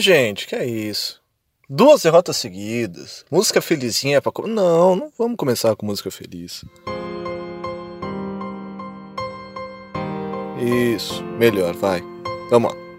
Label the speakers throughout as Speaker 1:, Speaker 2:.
Speaker 1: gente, que é isso? Duas derrotas seguidas, música felizinha pra. Não, não vamos começar com música feliz. Isso, melhor, vai. Vamos lá.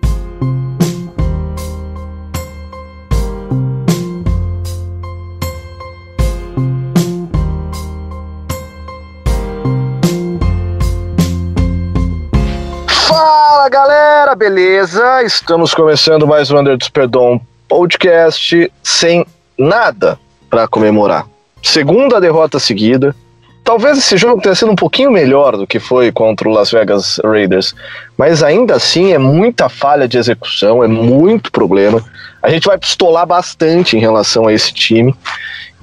Speaker 1: Beleza? Estamos começando mais um Under Perdão podcast sem nada para comemorar. Segunda derrota seguida. Talvez esse jogo tenha sido um pouquinho melhor do que foi contra o Las Vegas Raiders, mas ainda assim é muita falha de execução, é muito problema. A gente vai pistolar bastante em relação a esse time.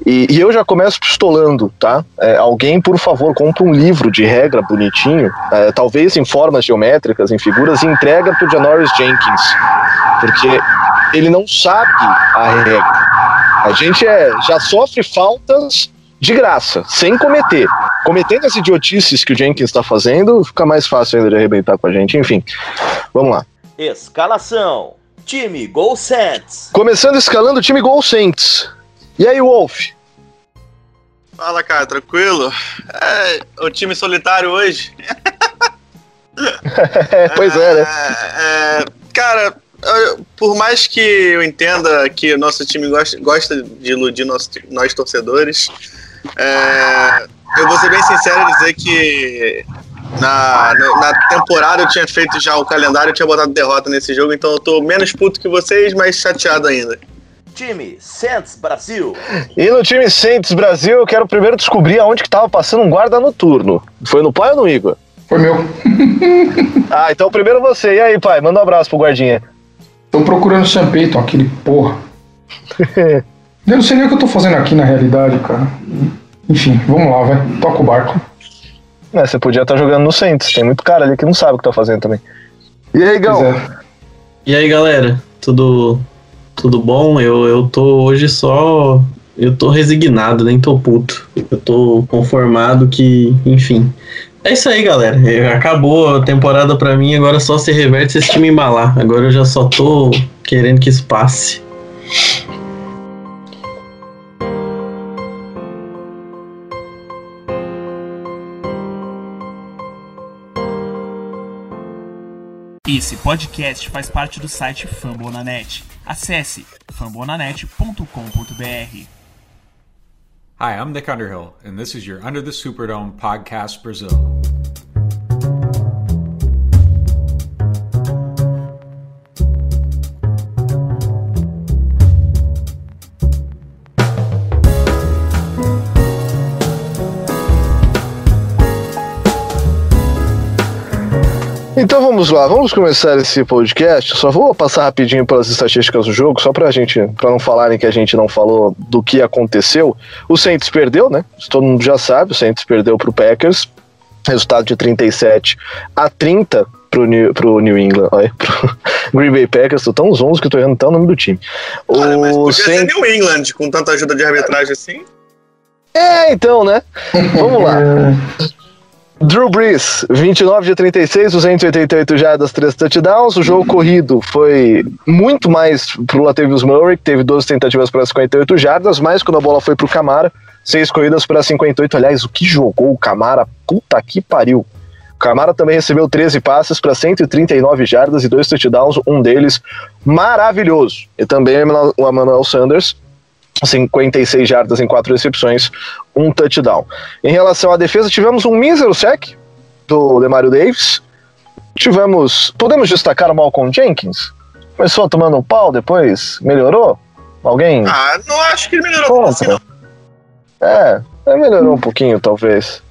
Speaker 1: E, e, eu já começo pistolando, tá? É, alguém, por favor, compra um livro de regra bonitinho, é, talvez em formas geométricas, em figuras, e entrega pro Janoris Jenkins. Porque ele não sabe a regra. A gente é, já sofre faltas de graça, sem cometer. Cometendo as idiotices que o Jenkins está fazendo, fica mais fácil ainda de arrebentar com a gente. Enfim, vamos lá.
Speaker 2: Escalação: Time Gol Saints.
Speaker 1: Começando escalando o time Gol Saints. E aí, Wolf?
Speaker 3: Fala, cara, tranquilo? É, o time solitário hoje.
Speaker 1: pois é, né?
Speaker 3: É, é, cara, eu, por mais que eu entenda que o nosso time gosta, gosta de iludir nós, nós torcedores, é, eu vou ser bem sincero e dizer que na, na temporada eu tinha feito já o calendário, eu tinha botado derrota nesse jogo, então eu tô menos puto que vocês, mas chateado ainda
Speaker 2: time Santos Brasil.
Speaker 1: E no time Santos Brasil, eu quero primeiro descobrir aonde que tava passando um guarda noturno. Foi no pai ou no Igor?
Speaker 4: Foi meu.
Speaker 1: ah, então primeiro você. E aí, pai? Manda um abraço pro guardinha.
Speaker 4: Tô procurando o Sam Peyton, aquele porra. eu não sei nem o que eu tô fazendo aqui na realidade, cara. Enfim, vamos lá, vai. Toca o barco.
Speaker 1: É, você podia estar tá jogando no Santos. Tem muito cara ali que não sabe o que tá fazendo também. E aí, Gal? É.
Speaker 5: E aí, galera? Tudo tudo bom? Eu, eu tô hoje só. Eu tô resignado, nem tô puto. Eu tô conformado que, enfim. É isso aí, galera. Acabou a temporada pra mim, agora só se reverte se esse time embalar. Agora eu já só tô querendo que isso passe.
Speaker 6: Esse podcast faz parte do site Fambonanet. Acesse fambonanet.com.br.
Speaker 7: Hi, I'm Nick Underhill, and this is your Under the Superdome podcast Brazil.
Speaker 1: Então vamos lá, vamos começar esse podcast. Só vou passar rapidinho pelas estatísticas do jogo, só pra gente, para não falarem que a gente não falou do que aconteceu. O Saints perdeu, né? Todo mundo já sabe, o Saints perdeu pro Packers. Resultado de 37 a 30 pro New, pro New England, olha, pro Green Bay Packers, tô tão zonzo que eu tô errando até o nome do time.
Speaker 3: O Olha, mas podia Saints... ser New England, com tanta ajuda de arbitragem assim.
Speaker 1: É, então, né? Vamos lá. Drew Brees, 29 de 36, 288 jardas, 3 touchdowns. O jogo corrido foi muito mais pro Latavius Murray, que teve 12 tentativas para 58 jardas, mas quando a bola foi pro Camara, 6 corridas para 58. Aliás, o que jogou o Camara? Puta que pariu. O Camara também recebeu 13 passes para 139 jardas e 2 touchdowns, um deles maravilhoso. E também o Emmanuel Sanders, 56 jardas em quatro recepções, um touchdown. Em relação à defesa, tivemos um mísero sec do Demario Davis. Tivemos. Podemos destacar o Malcolm Jenkins? Começou tomando um pau, depois melhorou? Alguém?
Speaker 3: Ah, não acho que ele melhorou assim, não.
Speaker 1: É, melhorou um pouquinho, talvez.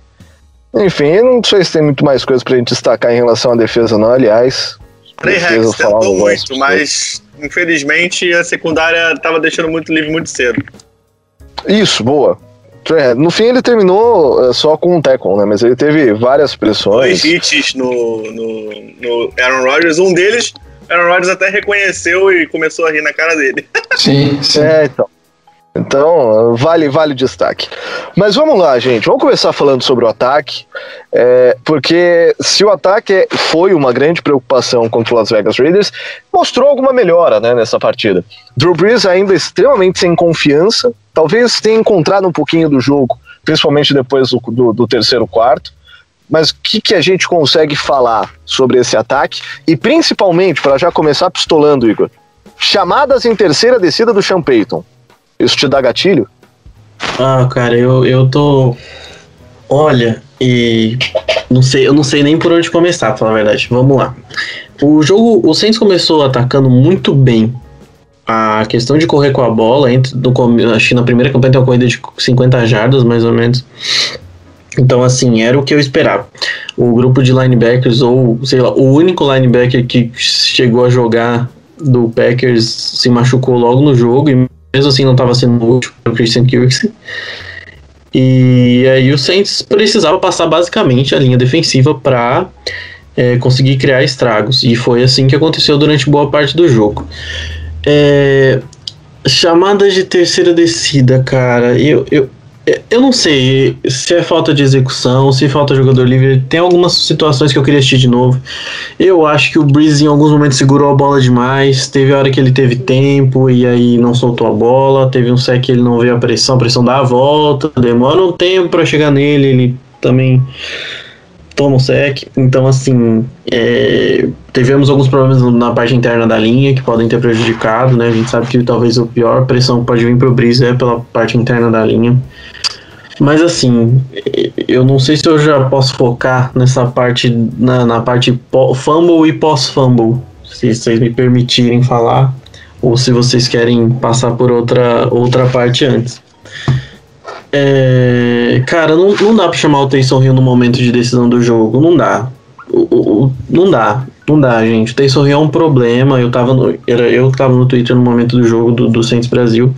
Speaker 1: Enfim, não sei se tem muito mais coisa pra gente destacar em relação à defesa, não. Aliás,
Speaker 3: Trey Rex tentou muito, mas infelizmente a secundária estava deixando muito livre muito cedo.
Speaker 1: Isso, boa. No fim ele terminou eh, só com um tackle, né? Mas ele teve várias pressões.
Speaker 3: Dois hits no, no, no Aaron Rodgers. Um deles, Aaron Rodgers até reconheceu e começou a rir na cara dele.
Speaker 4: Sim, sim.
Speaker 1: É, então. Então, vale, vale destaque. Mas vamos lá, gente. Vamos começar falando sobre o ataque. É, porque se o ataque é- foi uma grande preocupação contra o Las Vegas Raiders, mostrou alguma melhora né, nessa partida. Drew Brees ainda extremamente sem confiança. Talvez tenha encontrado um pouquinho do jogo, principalmente depois do, do, do terceiro quarto. Mas o que, que a gente consegue falar sobre esse ataque? E principalmente, para já começar pistolando, Igor, chamadas em terceira descida do Sean Payton. Isso te dá gatilho?
Speaker 5: Ah, cara, eu, eu tô. Olha, e. Não sei, eu não sei nem por onde começar, pra falar a verdade. Vamos lá. O jogo, o Saints começou atacando muito bem. A questão de correr com a bola, entre, come- acho que na primeira campanha tem uma corrida de 50 jardas, mais ou menos. Então, assim, era o que eu esperava. O grupo de linebackers, ou sei lá, o único linebacker que chegou a jogar do Packers se machucou logo no jogo e mesmo assim não estava sendo útil para o Christian Kirksey. E aí o Saints precisava passar basicamente a linha defensiva para conseguir criar estragos. E foi assim que aconteceu durante boa parte do jogo. É, chamadas de terceira descida, cara, eu, eu, eu não sei se é falta de execução, se falta jogador livre. Tem algumas situações que eu queria assistir de novo. Eu acho que o Breeze em alguns momentos segurou a bola demais. Teve hora que ele teve tempo e aí não soltou a bola. Teve um sec que ele não veio a pressão, a pressão dá a volta, demora um tempo para chegar nele. Ele também toma o sec. Então, assim, é, tivemos alguns problemas na parte interna da linha que podem ter prejudicado, né? A gente sabe que talvez a pior pressão que pode vir pro Breeze é pela parte interna da linha. Mas assim, eu não sei se eu já posso focar nessa parte, na, na parte fumble e pós-fumble, se vocês me permitirem falar, ou se vocês querem passar por outra, outra parte antes. É, cara, não, não dá pra chamar o Taysom Hill no momento de decisão do jogo, não dá. O, o- não dá, não dá, gente. O Taysom Hill é um problema. Eu tava no, era eu tava no Twitter no momento do jogo do, do Saints Brasil.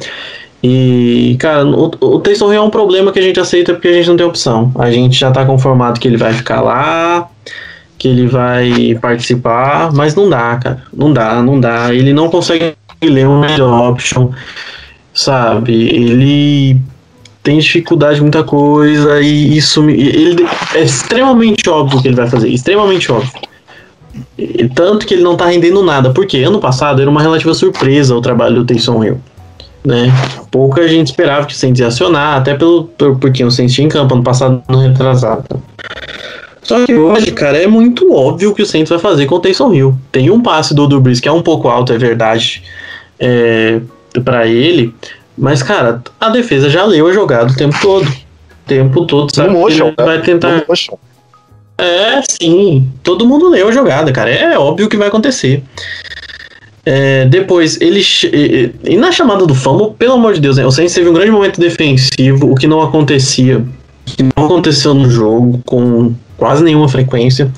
Speaker 5: E, cara, o, o Hill é um problema que a gente aceita porque a gente não tem opção. A gente já tá conformado que ele vai ficar lá, que ele vai participar, mas não dá, cara. Não dá, não dá. Ele não consegue ler um red option, sabe? Ele tem dificuldade em muita coisa e isso ele é extremamente óbvio que ele vai fazer, extremamente óbvio. E tanto que ele não tá rendendo nada, porque ano passado era uma relativa surpresa o trabalho do Taysom Hill né? Pouca gente esperava que o Saints ia acionar, até pelo, por, porque o Saints tinha em campo ano passado, no retrasado. Só que hoje, cara, é muito óbvio que o Saints vai fazer com o Taysom Hill. Tem um passe do Brees que é um pouco alto, é verdade, é, para ele, mas, cara, a defesa já leu a jogada o tempo todo. O tempo todo, sabe?
Speaker 1: No motion, né?
Speaker 5: vai tentar.
Speaker 1: No motion.
Speaker 5: É, sim. Todo mundo leu a jogada, cara. É óbvio que vai acontecer. É, depois, ele. e na chamada do fumble, pelo amor de Deus, né? O Saints teve um grande momento defensivo, o que não acontecia. Que não aconteceu no jogo com quase nenhuma frequência.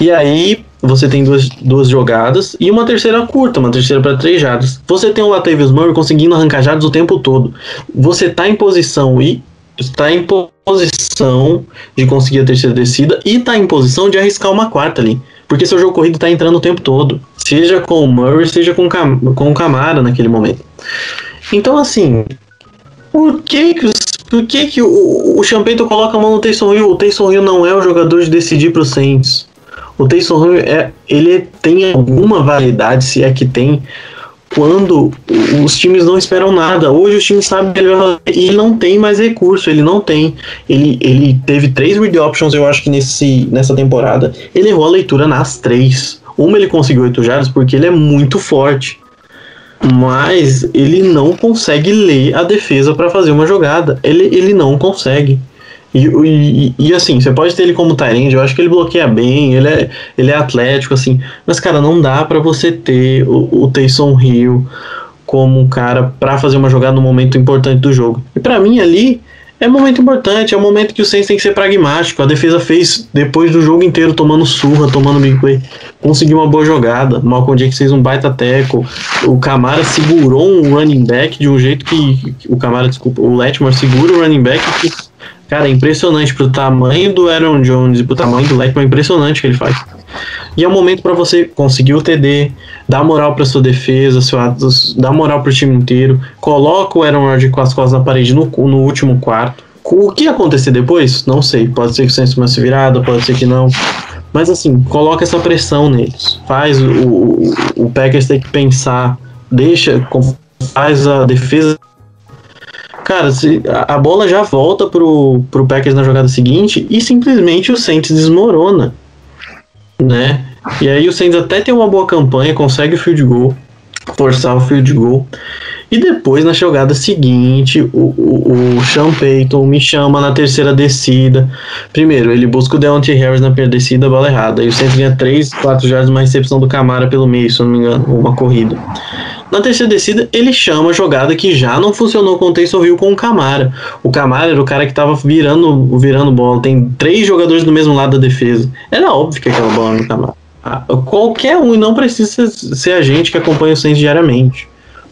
Speaker 5: E aí, você tem duas, duas jogadas e uma terceira curta, uma terceira para três jardas. Você tem o Latavius Murray conseguindo arrancar jardas o tempo todo. Você tá em posição e está em posição de conseguir a terceira descida e tá em posição de arriscar uma quarta ali. Porque seu jogo corrido tá entrando o tempo todo. Seja com o Murray, seja com, Cam com o Camara naquele momento. Então, assim, por que que, os, por que, que o, o Champeyton coloca a mão no Taysom Hill? O Taysom Hill não é o jogador de decidir pro Saints. O Taysom Hill é, ele tem alguma validade, se é que tem, quando os times não esperam nada. Hoje os times sabem que ele vai fazer e não tem mais recurso, ele não tem. Ele, ele teve três read options, eu acho que nesse, nessa temporada. Ele errou a leitura nas três. Uma ele conseguiu 8 jardas porque ele é muito forte. Mas ele não consegue ler a defesa para fazer uma jogada. Ele, ele não consegue. E, e, e, assim, você pode ter ele como Tyrande, eu acho que ele bloqueia bem, ele é, ele é atlético, assim. Mas, cara, não dá para você ter o, o Taysom Hill como um cara para fazer uma jogada no momento importante do jogo. E para mim ali é momento importante, é um momento que o Saints tem que ser pragmático. A defesa fez depois do jogo inteiro tomando surra, tomando big play, conseguiu uma boa jogada. O Malcolm Jenkins fez um baita tackle. O Camara segurou um running back de um jeito que o Camara, desculpa, o Letmore segura o running back que Cara, é impressionante pro tamanho do Aaron Jones e pro tamanho do Letman, é impressionante que ele faz. E é o momento para você conseguir o TD, dar moral para sua defesa, seu, dar moral para o time inteiro. Coloca o Aaron Rodgers com as costas na parede no, no último quarto. O que acontecer depois? Não sei. Pode ser que o Saints se virada, pode ser que não. Mas assim, coloca essa pressão neles. Faz o, o, o Packers ter que pensar, deixa, faz a defesa. Cara, se, a, bola já volta pro, pro Packers na jogada seguinte e simplesmente o Saints desmorona. Né? E aí o Saints até tem uma boa campanha, consegue o field goal, forçar o field goal. E depois, na jogada seguinte, o, o, o Sean Payton me chama na terceira descida. Primeiro, ele busca o Deontay Harris na primeira descida, bola errada. E o Saints ganha 3, 4 jardas, uma recepção do Camara pelo meio, se eu não me engano, uma corrida. Na terceira descida, ele chama a jogada que já não funcionou com o Taysom Hill com o Camara. O Camara era o cara que tava virando, virando bola. Tem três jogadores do mesmo lado da defesa. Era óbvio que aquela bola no Camara. Ah, qualquer um, e não precisa ser a gente que acompanha o Saints diariamente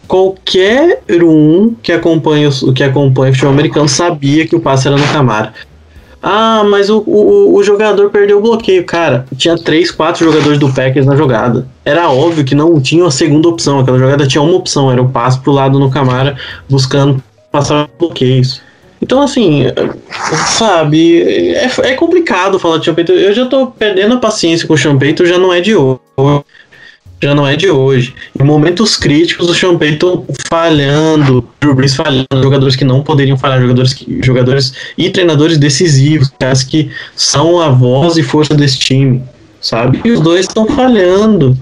Speaker 5: qualquer um que acompanha, que acompanha o futebol americano sabia que o passe era no Camara. Ah, mas o, o, o, jogador perdeu o bloqueio. Cara, tinha três, quatro jogadores do Packers na jogada. Era óbvio que não tinha uma segunda opção. Aquela jogada tinha uma opção, era o passe pro lado no Camara, buscando passar bloqueios. Então, assim, sabe, é, é complicado falar de Champeito. Eu já tô perdendo a paciência com o Champeito, já não é de hoje já não é de hoje. Em momentos críticos, o Sean Payton falhando, o Brees falhando, jogadores que não poderiam falhar, jogadores, que, jogadores e treinadores decisivos, caras que são a voz e força desse time, sabe? E os dois estão falhando.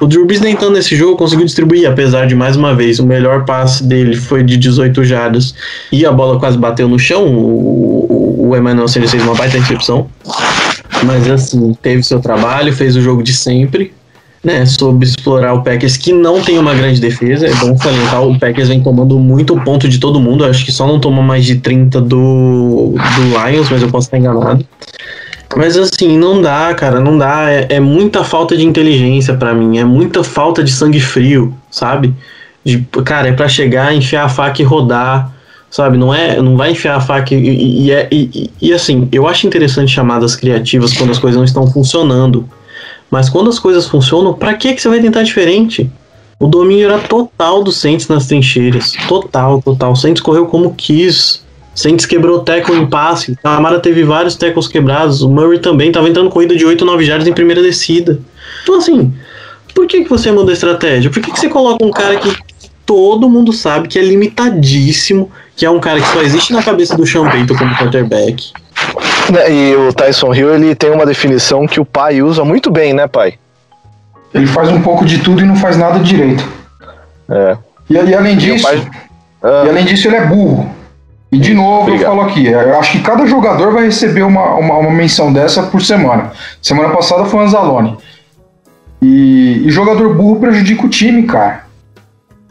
Speaker 5: O Drew Brees nem nesse jogo conseguiu distribuir, apesar de mais uma vez o melhor passe dele foi de 18 jardas e a bola quase bateu no chão. O, o, Emmanuel Sanders fez uma baita intercepção. Mas assim, teve seu trabalho, fez o jogo de sempre, né, sobre explorar o Packers, que não tem uma grande defesa. É bom salientar, o Packers vem tomando muito ponto de todo mundo. Acho que só não toma mais de 30 do, do Lions, mas eu posso estar enganado. Mas assim, não dá, cara, não dá. É, é muita falta de inteligência para mim, é muita falta de sangue frio, sabe? De, cara, é para chegar, enfiar a faca e rodar, sabe? Não é, não vai enfiar a faca e, e, e, é, e, e assim, eu acho interessante chamadas criativas quando as coisas não estão funcionando. Mas quando as coisas funcionam, para que, você vai tentar diferente? O domínio era total do Saints nas trincheiras. Total, total. O Saints correu como quis. Saints quebrou tackle em passe. A Amara teve vários tackles quebrados. O Murray também estava entrando corrida de 8, 9 jardas em primeira descida. Então, assim, por que, que você muda a estratégia? Por que, que você coloca um cara que todo mundo sabe que é limitadíssimo, que é um cara que só existe na cabeça do Sean Payton como quarterback?
Speaker 1: Né, e o Tyson Hill ele tem uma definição que o pai usa muito bem, né, pai?
Speaker 4: Ele faz um pouco de tudo e não faz nada direito.
Speaker 1: É.
Speaker 4: E, e além disso, pai... ah. e além disso ele é burro. E de novo Obrigado. eu falo aqui, eu acho que cada jogador vai receber uma, uma, uma menção dessa por semana. Semana passada foi o Anzalone. E, e, jogador burro prejudica o time, cara.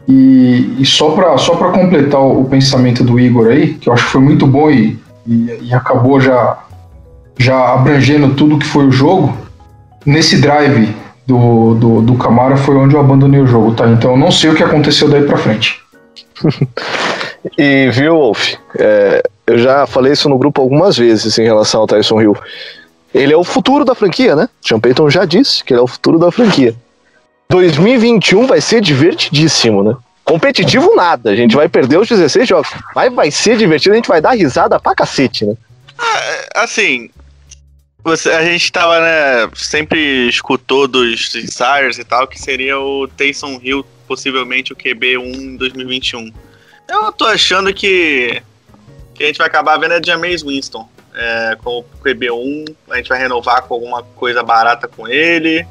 Speaker 4: E, e só para só pra completar o, o pensamento do Igor aí, que eu acho que foi muito bom e, e, e acabou já já abrangendo tudo que foi o jogo, nesse drive do, do, do Camara foi onde eu abandonei o jogo, tá? Então eu não sei o que aconteceu daí pra frente.
Speaker 1: e viu, Wolf? É, eu já falei isso no grupo algumas vezes em relação ao Tyson Hill. Ele é o futuro da franquia, né? Sean Payton já disse que ele é o futuro da franquia. 2021 vai ser divertidíssimo, né? Competitivo nada, a gente vai perder os 16 jogos. Mas vai ser divertido, a gente vai dar risada pra cacete, né?
Speaker 3: Ah, assim, você, a gente tava, né, sempre escutou dos ensaios e tal, que seria o Taysom Hill, possivelmente o QB1 em 2021. Eu tô achando que, que a gente vai acabar vendo a Jameis Winston é, com o QB1, a gente vai renovar com alguma coisa barata com ele,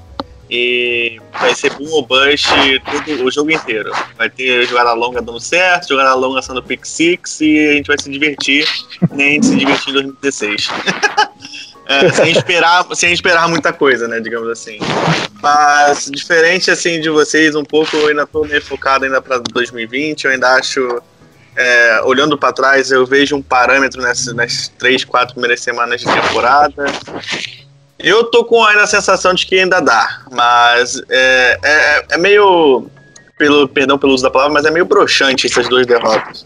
Speaker 3: e vai ser boom ou bust tudo, o jogo inteiro. Vai ter jogada longa dando certo, jogada longa sendo pick six, e a gente vai se divertir, nem a gente se divertir em 2016. É, sem, esperar, sem esperar muita coisa, né, digamos assim. Mas, diferente, assim, de vocês, um pouco, eu ainda tô meio focado ainda para 2020, eu ainda acho, é, olhando para trás, eu vejo um parâmetro nessas, nas três, quatro primeiras semanas de temporada. Eu tô com ainda a sensação de que ainda dá, mas é, é, é meio, pelo, perdão pelo uso da palavra, mas é meio broxante essas duas derrotas.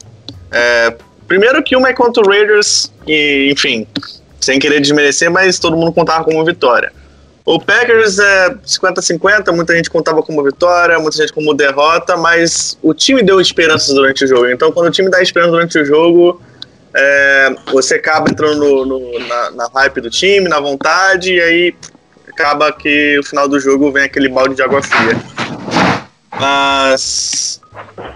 Speaker 3: É, primeiro que uma é contra o Raiders, e, enfim, sem querer desmerecer, mas todo mundo contava como vitória. O Packers é 50-50, muita gente contava como vitória, muita gente como derrota, mas o time deu esperanças durante o jogo. Então, quando o time dá esperança durante o jogo, é, você acaba entrando no, no, na, na hype do time, na vontade, e aí acaba que no final do jogo vem aquele balde de água fria. Mas.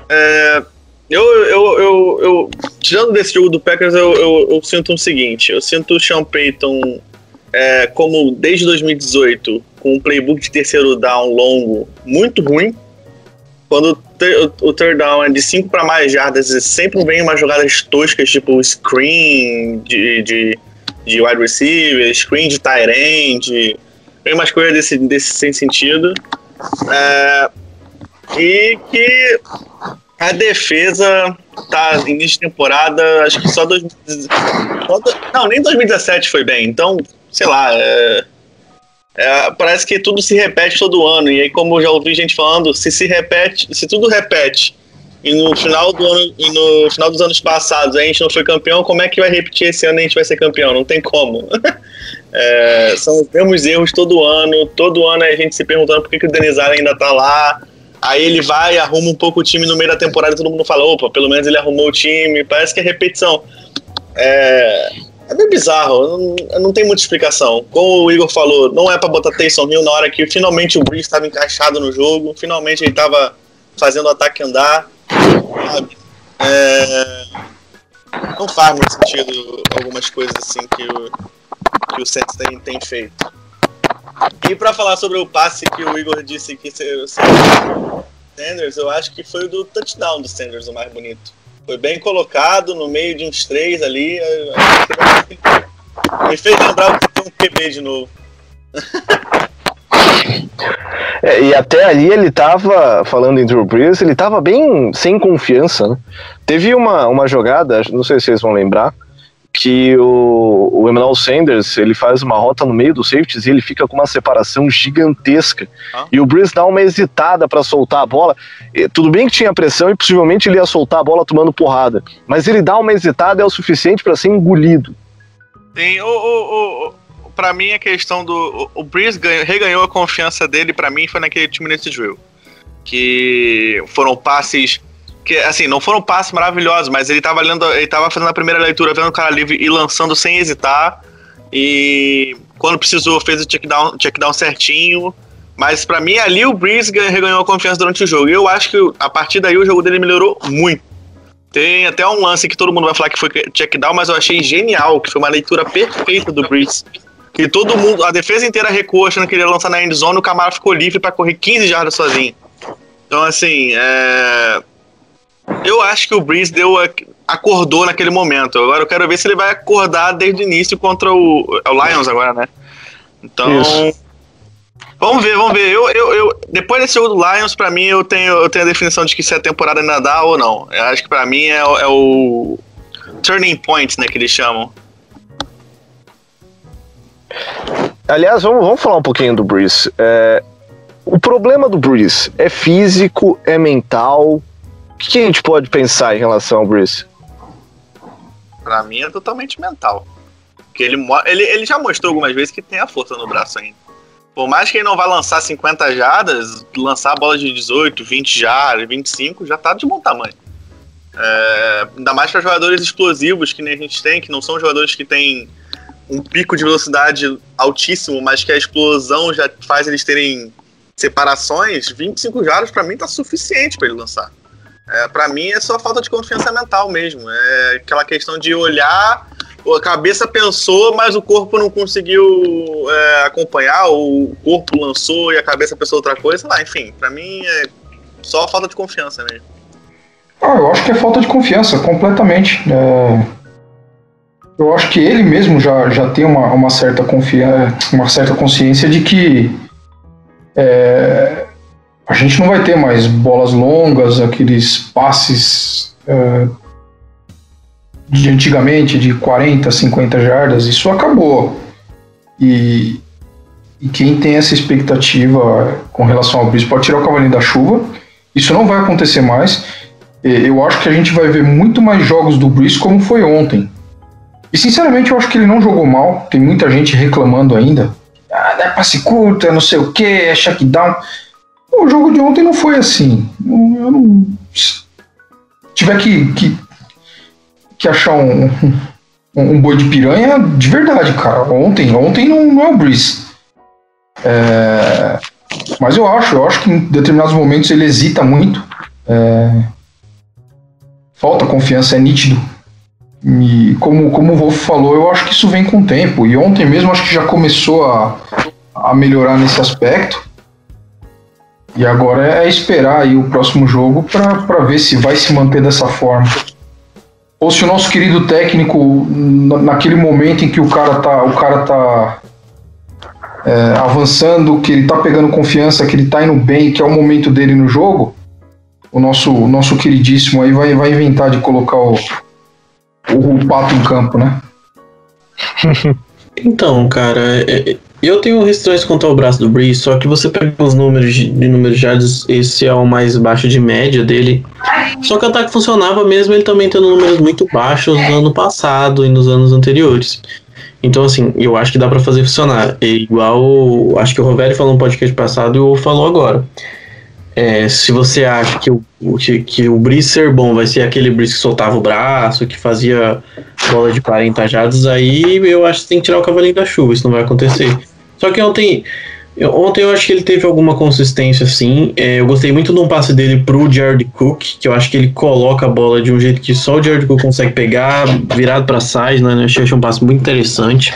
Speaker 3: É, eu, eu, eu, eu, tirando desse jogo do Packers, eu, eu, eu sinto o seguinte: eu sinto o Sean Payton é, como desde 2018, com um playbook de terceiro down longo muito ruim. Quando o, third down é de 5 para mais jardas, sempre vem umas jogadas toscas, tipo screen de, de, de wide receiver, screen de tight end, vem umas coisas desse, desse sem sentido. É, e que a defesa tá início de temporada, acho que só 2017. Não, nem 2017 foi bem. Então, sei lá. É, é, parece que tudo se repete todo ano. E aí, como eu já ouvi gente falando, se se repete, se tudo repete e no final do ano e no final dos anos passados a gente não foi campeão, como é que vai repetir esse ano e a gente vai ser campeão? Não tem como. é, são os mesmos erros todo ano. Todo ano a gente se perguntando por que, que o Denizar ainda tá lá. Aí ele vai, arruma um pouco o time no meio da temporada e todo mundo fala, opa, pelo menos ele arrumou o time. Parece que é repetição. É, é bem bizarro, não, não tem muita explicação. Como o Igor falou, não é para botar Taysom Hill na hora que finalmente o Breeze estava encaixado no jogo, finalmente ele estava fazendo o ataque andar. Sabe? É, não faz muito sentido algumas coisas assim que o, que o tem, tem feito. E para falar sobre o passe que o Igor disse que o Sanders, eu acho que foi o do touchdown do Sanders o mais bonito. Foi bem colocado no meio de uns três ali. Me fez lembrar que tem um QB de novo.
Speaker 1: É, e até ali ele tava, falando em Drew Brees, ele tava bem sem confiança, né? Teve uma, uma jogada, não sei se vocês vão lembrar, que o, o Emmanuel Sanders ele faz uma rota no meio dos safeties e ele fica com uma separação gigantesca. Ah. E o Breeze dá uma hesitada para soltar a bola. E, tudo bem que tinha pressão e possivelmente ele ia soltar a bola tomando porrada, mas ele dá uma hesitada é o suficiente para ser engolido.
Speaker 3: Sim, o, o, o, pra mim a questão do. O, o Breeze ganhou, reganhou a confiança dele, para mim, foi naquele time nesse drill. Que foram passes que, assim, não foram passes maravilhosos, mas ele tava lendo, ele tava fazendo a primeira leitura, vendo o cara livre e lançando sem hesitar. E quando precisou, fez o check down, check down certinho. Mas para mim, ali o Breeze reganhou a confiança durante o jogo. E eu acho que a partir daí o jogo dele melhorou muito. Tem até um lance que todo mundo vai falar que foi check down, mas eu achei genial, que foi uma leitura perfeita do Breeze. Que todo mundo, a defesa inteira recuou achando que ele ia lançar na endzone, o Camaro ficou livre para correr 15 jardas sozinho. Então, assim, é, eu acho que o Breeze deu acordou naquele momento. Agora eu quero ver se ele vai acordar desde o início contra o, é o Lions agora, né? Então. Isso. Vamos ver, vamos ver. Eu, eu, eu, depois desse jogo do Lions, pra mim, eu tenho, eu tenho a definição de que se a temporada ainda dá ou não. Eu acho que pra mim é, é o turning point, né, que eles chamam.
Speaker 1: Aliás, vamos, vamos falar um pouquinho do Breeze. É, o problema do Breeze é físico, é mental, que a gente pode pensar em relação ao Bruce?
Speaker 3: Pra mim é totalmente mental. Porque ele, ele, ele já mostrou algumas vezes que tem a força no braço ainda. Por mais que ele não vá lançar 50 jardas, lançar a bola de 18, 20 jardas, 25, já tá de bom tamanho. É, ainda mais para jogadores explosivos que nem a gente tem, que não são jogadores que têm um pico de velocidade altíssimo, mas que a explosão já faz eles terem separações. 25 jardas para mim tá suficiente para ele lançar. É, para mim é só falta de confiança mental mesmo. É aquela questão de olhar, a cabeça pensou, mas o corpo não conseguiu é, acompanhar, o corpo lançou e a cabeça pensou outra coisa, lá, enfim, para mim é só falta de confiança mesmo.
Speaker 4: Ah, eu acho que é falta de confiança, completamente. É... Eu acho que ele mesmo já, já tem uma, uma, certa confiança, uma certa consciência de que é, a gente não vai ter mais bolas longas, aqueles passes uh, de antigamente de 40, 50 jardas, isso acabou. E, e quem tem essa expectativa com relação ao Breeze pode tirar o cavalinho da chuva. Isso não vai acontecer mais. Eu acho que a gente vai ver muito mais jogos do Breeze como foi ontem. E sinceramente eu acho que ele não jogou mal. Tem muita gente reclamando ainda ah, é passe curto, é não sei o que, é checkdown. O jogo de ontem não foi assim. Eu não, se tiver que, que, que achar um, um, boi de piranha, de verdade, cara. Ontem, ontem não, não é o Breeze. É, mas eu acho, eu acho que em determinados momentos ele hesita muito. É, falta confiança, é nítido. E como, como o Wolf falou, eu acho que isso vem com o tempo. E ontem mesmo acho que já começou a, a melhorar nesse aspecto. E agora é esperar aí o próximo jogo para ver se vai se manter dessa forma. Ou se o nosso querido técnico, naquele momento em que o cara tá, o cara tá é, avançando, que ele tá pegando confiança, que ele tá indo bem, que é o momento dele no jogo, o nosso, o nosso queridíssimo aí vai, vai inventar de colocar o, o, o pato em campo, né?
Speaker 5: então, cara, é, é, eu tenho restrições quanto ao braço do Breeze, só que você pega os números de, de números de yards, esse é o mais baixo de média dele. Só que o ataque funcionava mesmo ele também tendo números muito baixos no ano passado e nos anos anteriores. Então, assim, eu acho que dá para fazer funcionar. É igual, acho que o Rovério falou no podcast passado e o falou agora. É, se você acha que o, que, que o Brice ser bom vai ser aquele Brice que soltava o braço, que fazia bola de 40 jardas, aí eu acho que tem que tirar o cavalinho da chuva, isso não vai acontecer. Só que ontem, ontem eu acho que ele teve alguma consistência assim. É, eu gostei muito de um passe dele pro Jared Cook, que eu acho que ele coloca a bola de um jeito que só o Jared Cook consegue pegar, virado para trás, né? Eu achei um passe muito interessante.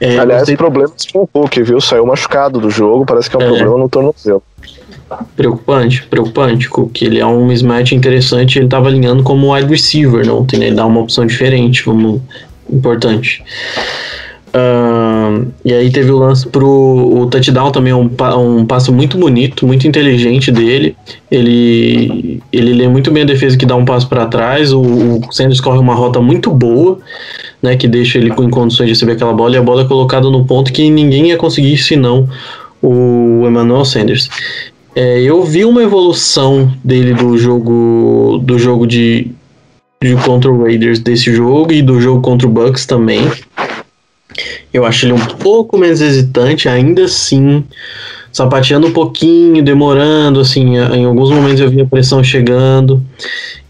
Speaker 1: É, Aliás, gostei... problemas com o Cook, viu? Saiu machucado do jogo, parece que é um é. problema no tornozelo.
Speaker 5: Preocupante, preocupante, que ele é um mismatch interessante, ele estava alinhando como wide receiver não tem Ele dá uma opção diferente, como importante. Uh, e aí teve o lance pro o touchdown também, um, um passo muito bonito, muito inteligente dele. Ele, ele lê muito bem a defesa que dá um passo para trás. O, o Sanders corre uma rota muito boa, né, que deixa ele em condições de receber aquela bola. E a bola é colocada no ponto que ninguém ia conseguir senão o Emmanuel Sanders. É, eu vi uma evolução dele do jogo do jogo de, de contra o Raiders desse jogo e do jogo contra o Bucks também. Eu acho ele um pouco menos hesitante, ainda assim, sapateando um pouquinho, demorando, assim, em alguns momentos eu vi a pressão chegando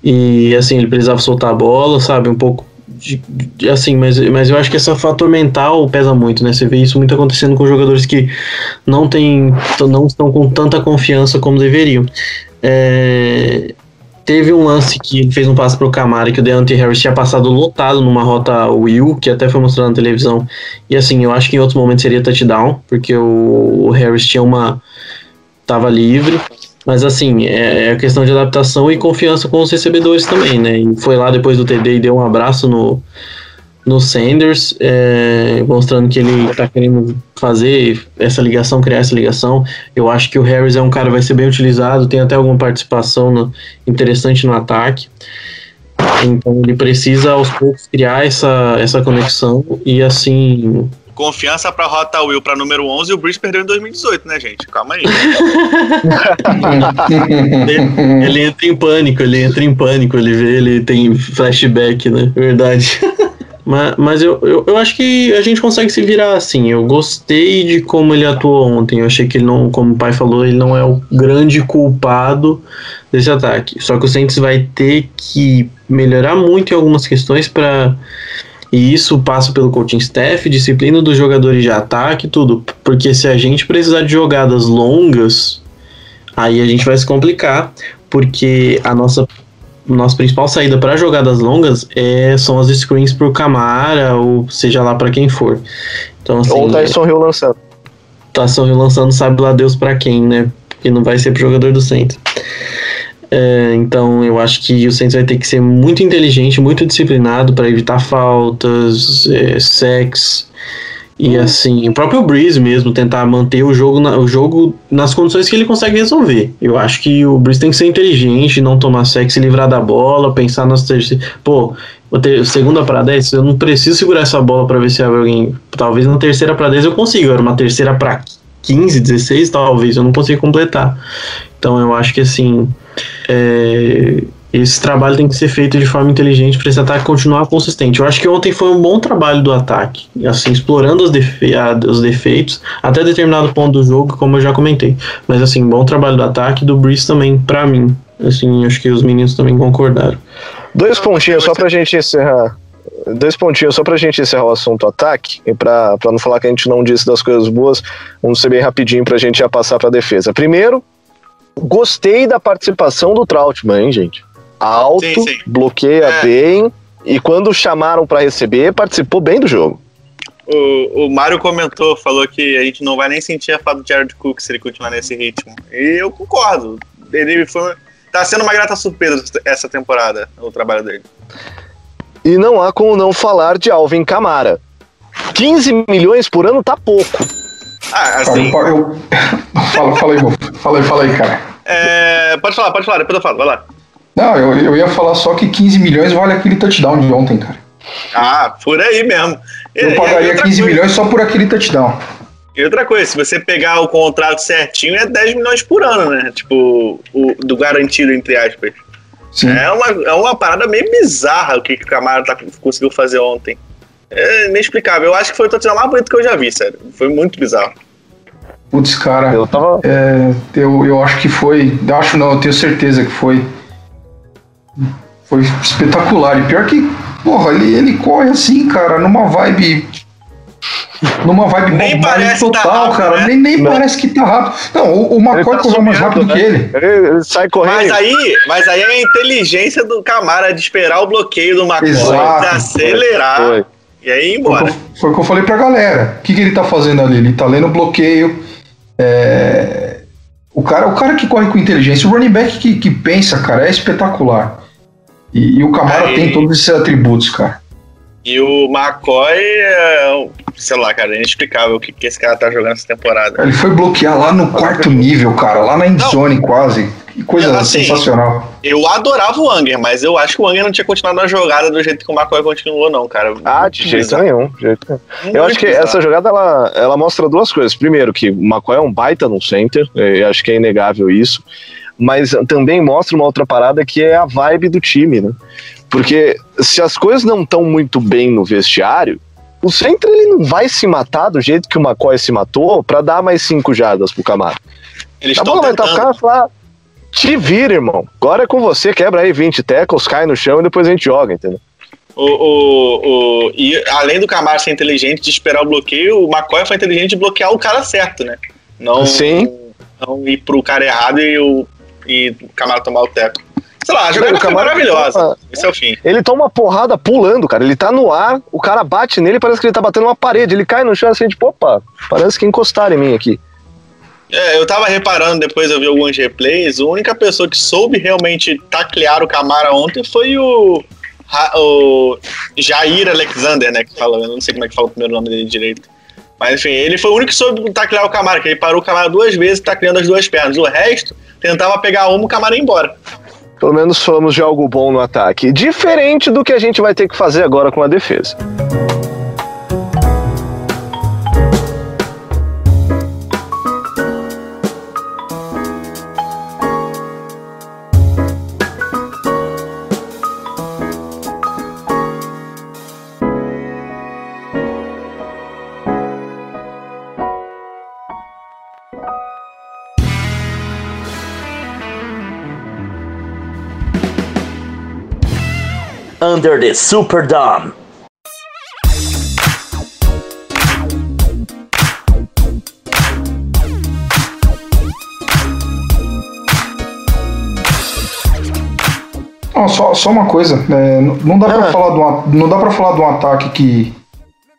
Speaker 5: e assim, ele precisava soltar a bola, sabe, um pouco de, de, assim, mas, mas eu acho que esse fator mental pesa muito, né? Você vê isso muito acontecendo com jogadores que não tem, não estão com tanta confiança como deveriam. É, teve um lance que ele fez um passe pro Camara que o Deontay Harris tinha passado lotado numa rota Will, que até foi mostrado na televisão. E assim, eu acho que em outros momentos seria touchdown, porque o, Harris tinha uma. tava livre. Mas assim, é, é questão de adaptação e confiança com os recebedores também, né? E foi lá depois do TD e deu um abraço no, no Sanders, é, mostrando que ele está querendo fazer essa ligação, criar essa ligação. Eu acho que o Harris é um cara que vai ser bem utilizado, tem até alguma participação no, interessante no ataque. Então ele precisa aos poucos criar essa, essa conexão e assim
Speaker 3: Confiança pra Rota Will pra número 11 e o Bruce perdeu em 2018, né, gente? Calma aí.
Speaker 5: ele, ele, entra em pânico, ele entra em pânico, ele vê, ele tem flashback, né? Verdade. mas, mas eu, eu, eu, acho que a gente consegue se virar assim. Eu gostei de como ele atuou ontem. Eu achei que ele não, como o pai falou, ele não é o grande culpado desse ataque. Só que o Saints vai ter que melhorar muito em algumas questões para e isso passa pelo coaching staff, disciplina dos jogadores de ataque, tudo. Porque se a gente precisar de jogadas longas, aí a gente vai se complicar, porque a nossa nossa principal saída para jogadas longas é, são as screens pro Camara, ou seja lá para quem for.
Speaker 1: Então, assim, ou o Tyson Hill lançando.
Speaker 5: Tyson Hill lançando, sabe lá Deus para quem, né? Porque não vai ser pro jogador do centro. É, então eu acho que o Saints vai ter que ser muito inteligente, muito disciplinado para evitar faltas, é, sex e hum. assim, o próprio Breeze mesmo tentar manter o jogo, na, o jogo nas condições que ele consegue resolver. Eu acho que o Breeze tem que ser inteligente, não tomar sex, se livrar da bola, pensar nas terceiras. Pô, ter, segunda para 10, eu não preciso segurar essa bola para ver se alguém. Talvez na terceira para 10 eu consiga, era uma terceira para 15, 16, talvez, eu não consigo completar. Então eu acho que assim. É, esse trabalho tem que ser feito de forma inteligente para esse ataque continuar consistente. Eu acho que ontem foi um bom trabalho do ataque, assim, explorando os, defe os defeitos até determinado ponto do jogo, como eu já comentei. Mas assim, bom trabalho do ataque do Breeze também, para mim. Assim, acho que os meninos também concordaram.
Speaker 1: Dois pontinhos só pra gente encerrar. Dois pontinhos só pra gente encerrar o assunto ataque, e pra, pra não falar que a gente não disse das coisas boas, vamos ser bem rapidinho pra gente já passar pra defesa. Primeiro, gostei da participação do Trautmann, hein, gente? Alto, sim, sim. bloqueia é. bem, e quando chamaram para receber, participou bem do jogo.
Speaker 3: O, o Mário comentou, falou que a gente não vai nem sentir a falta do Jared Cook se ele continuar nesse ritmo. E eu concordo. Ele foi, tá sendo uma grata surpresa essa temporada, o trabalho dele.
Speaker 1: E não há como não falar de Alvin Camara. 15 milhões por ano tá pouco.
Speaker 4: Ah, assim. Eu, eu, fala, fala aí, fala aí, fala aí, cara.
Speaker 3: É, pode falar, pode falar, depois eu falo, vai lá.
Speaker 4: Não, eu, eu ia falar só que 15 milhões vale aquele touchdown de ontem, cara.
Speaker 3: Ah, por aí mesmo.
Speaker 4: Eu pagaria 15 coisa. milhões só por aquele touchdown.
Speaker 3: E outra coisa, se você pegar o contrato certinho, é 10 milhões por ano, né? Tipo, o, do garantido, entre aspas. Sim. É uma, é uma parada meio bizarra o que, que o Camara tá, conseguiu fazer ontem. É inexplicável. Eu acho que foi o touchdown mais bonito que eu já vi, sério. Foi muito bizarro.
Speaker 4: Putz, cara, eu, tava... é, eu, eu acho que foi. Eu acho não, eu tenho certeza que foi. Foi espetacular. E pior que, porra, ele, ele corre assim, cara, numa vibe numa vibe
Speaker 3: nem parece
Speaker 4: total, tá rápido, cara. Né? Nem, nem parece que tá rápido. Não, o, o McCoy tá correu mais rápido né? que ele.
Speaker 1: ele. sai correndo.
Speaker 3: Mas aí, mas aí é a inteligência do Camara de esperar o bloqueio do McCoy, de acelerar. Foi. E aí embora.
Speaker 4: Foi o que eu falei pra galera. O que, que ele tá fazendo ali? Ele tá lendo o bloqueio. É... O, cara, o cara que corre com inteligência, o running back que, que pensa, cara, é espetacular. E, e o Camara aí... tem todos esses atributos, cara.
Speaker 3: E o McCoy, é, sei lá, cara, é inexplicável o que, que esse cara tá jogando essa temporada.
Speaker 4: Ele foi bloquear lá no quarto nível, cara, lá na endzone quase. Que coisa assim, sensacional.
Speaker 3: Eu adorava o Anger, mas eu acho que o Anger não tinha continuado a jogada do jeito que o McCoy continuou, não, cara.
Speaker 1: Ah, de jeito nenhum. De jeito nenhum. Eu acho que bizarro. essa jogada ela, ela mostra duas coisas. Primeiro, que o McCoy é um baita no center, eu acho que é inegável isso. Mas também mostra uma outra parada que é a vibe do time, né? Porque se as coisas não estão muito bem no vestiário, o centro ele não vai se matar do jeito que o McCoy se matou para dar mais cinco jardas pro Camaro.
Speaker 3: Eles a bola vai
Speaker 1: tocar e falar, te vira, irmão. Agora é com você, quebra aí 20 tackles, cai no chão e depois a gente joga, entendeu?
Speaker 3: O, o, o, e além do Camaro ser inteligente de esperar o bloqueio, o McCoy foi inteligente de bloquear o cara certo, né? Não,
Speaker 1: Sim.
Speaker 3: não ir pro cara errado e o, e o Camaro tomar o teco. Sei lá, a jogada foi maravilhosa. Toma, Esse é o fim.
Speaker 1: Ele toma uma porrada pulando, cara. Ele tá no ar, o cara bate nele, parece que ele tá batendo uma parede. Ele cai no chão assim, tipo, opa, parece que encostaram em mim aqui.
Speaker 3: É, eu tava reparando, depois eu vi alguns replays, a única pessoa que soube realmente taclear o Camara ontem foi o, o Jair Alexander, né, que fala, eu não sei como é que fala o primeiro nome dele direito. Mas enfim, ele foi o único que soube taclear o Camara, que ele parou o Camara duas vezes tacleando as duas pernas. O resto tentava pegar uma o Camara ia embora.
Speaker 1: Pelo menos falamos de algo bom no ataque. Diferente do que a gente vai ter que fazer agora com a defesa.
Speaker 2: Under the Superdome.
Speaker 4: Oh, só, só uma coisa, é, não dá ah. para falar de um, não dá para falar de um ataque que,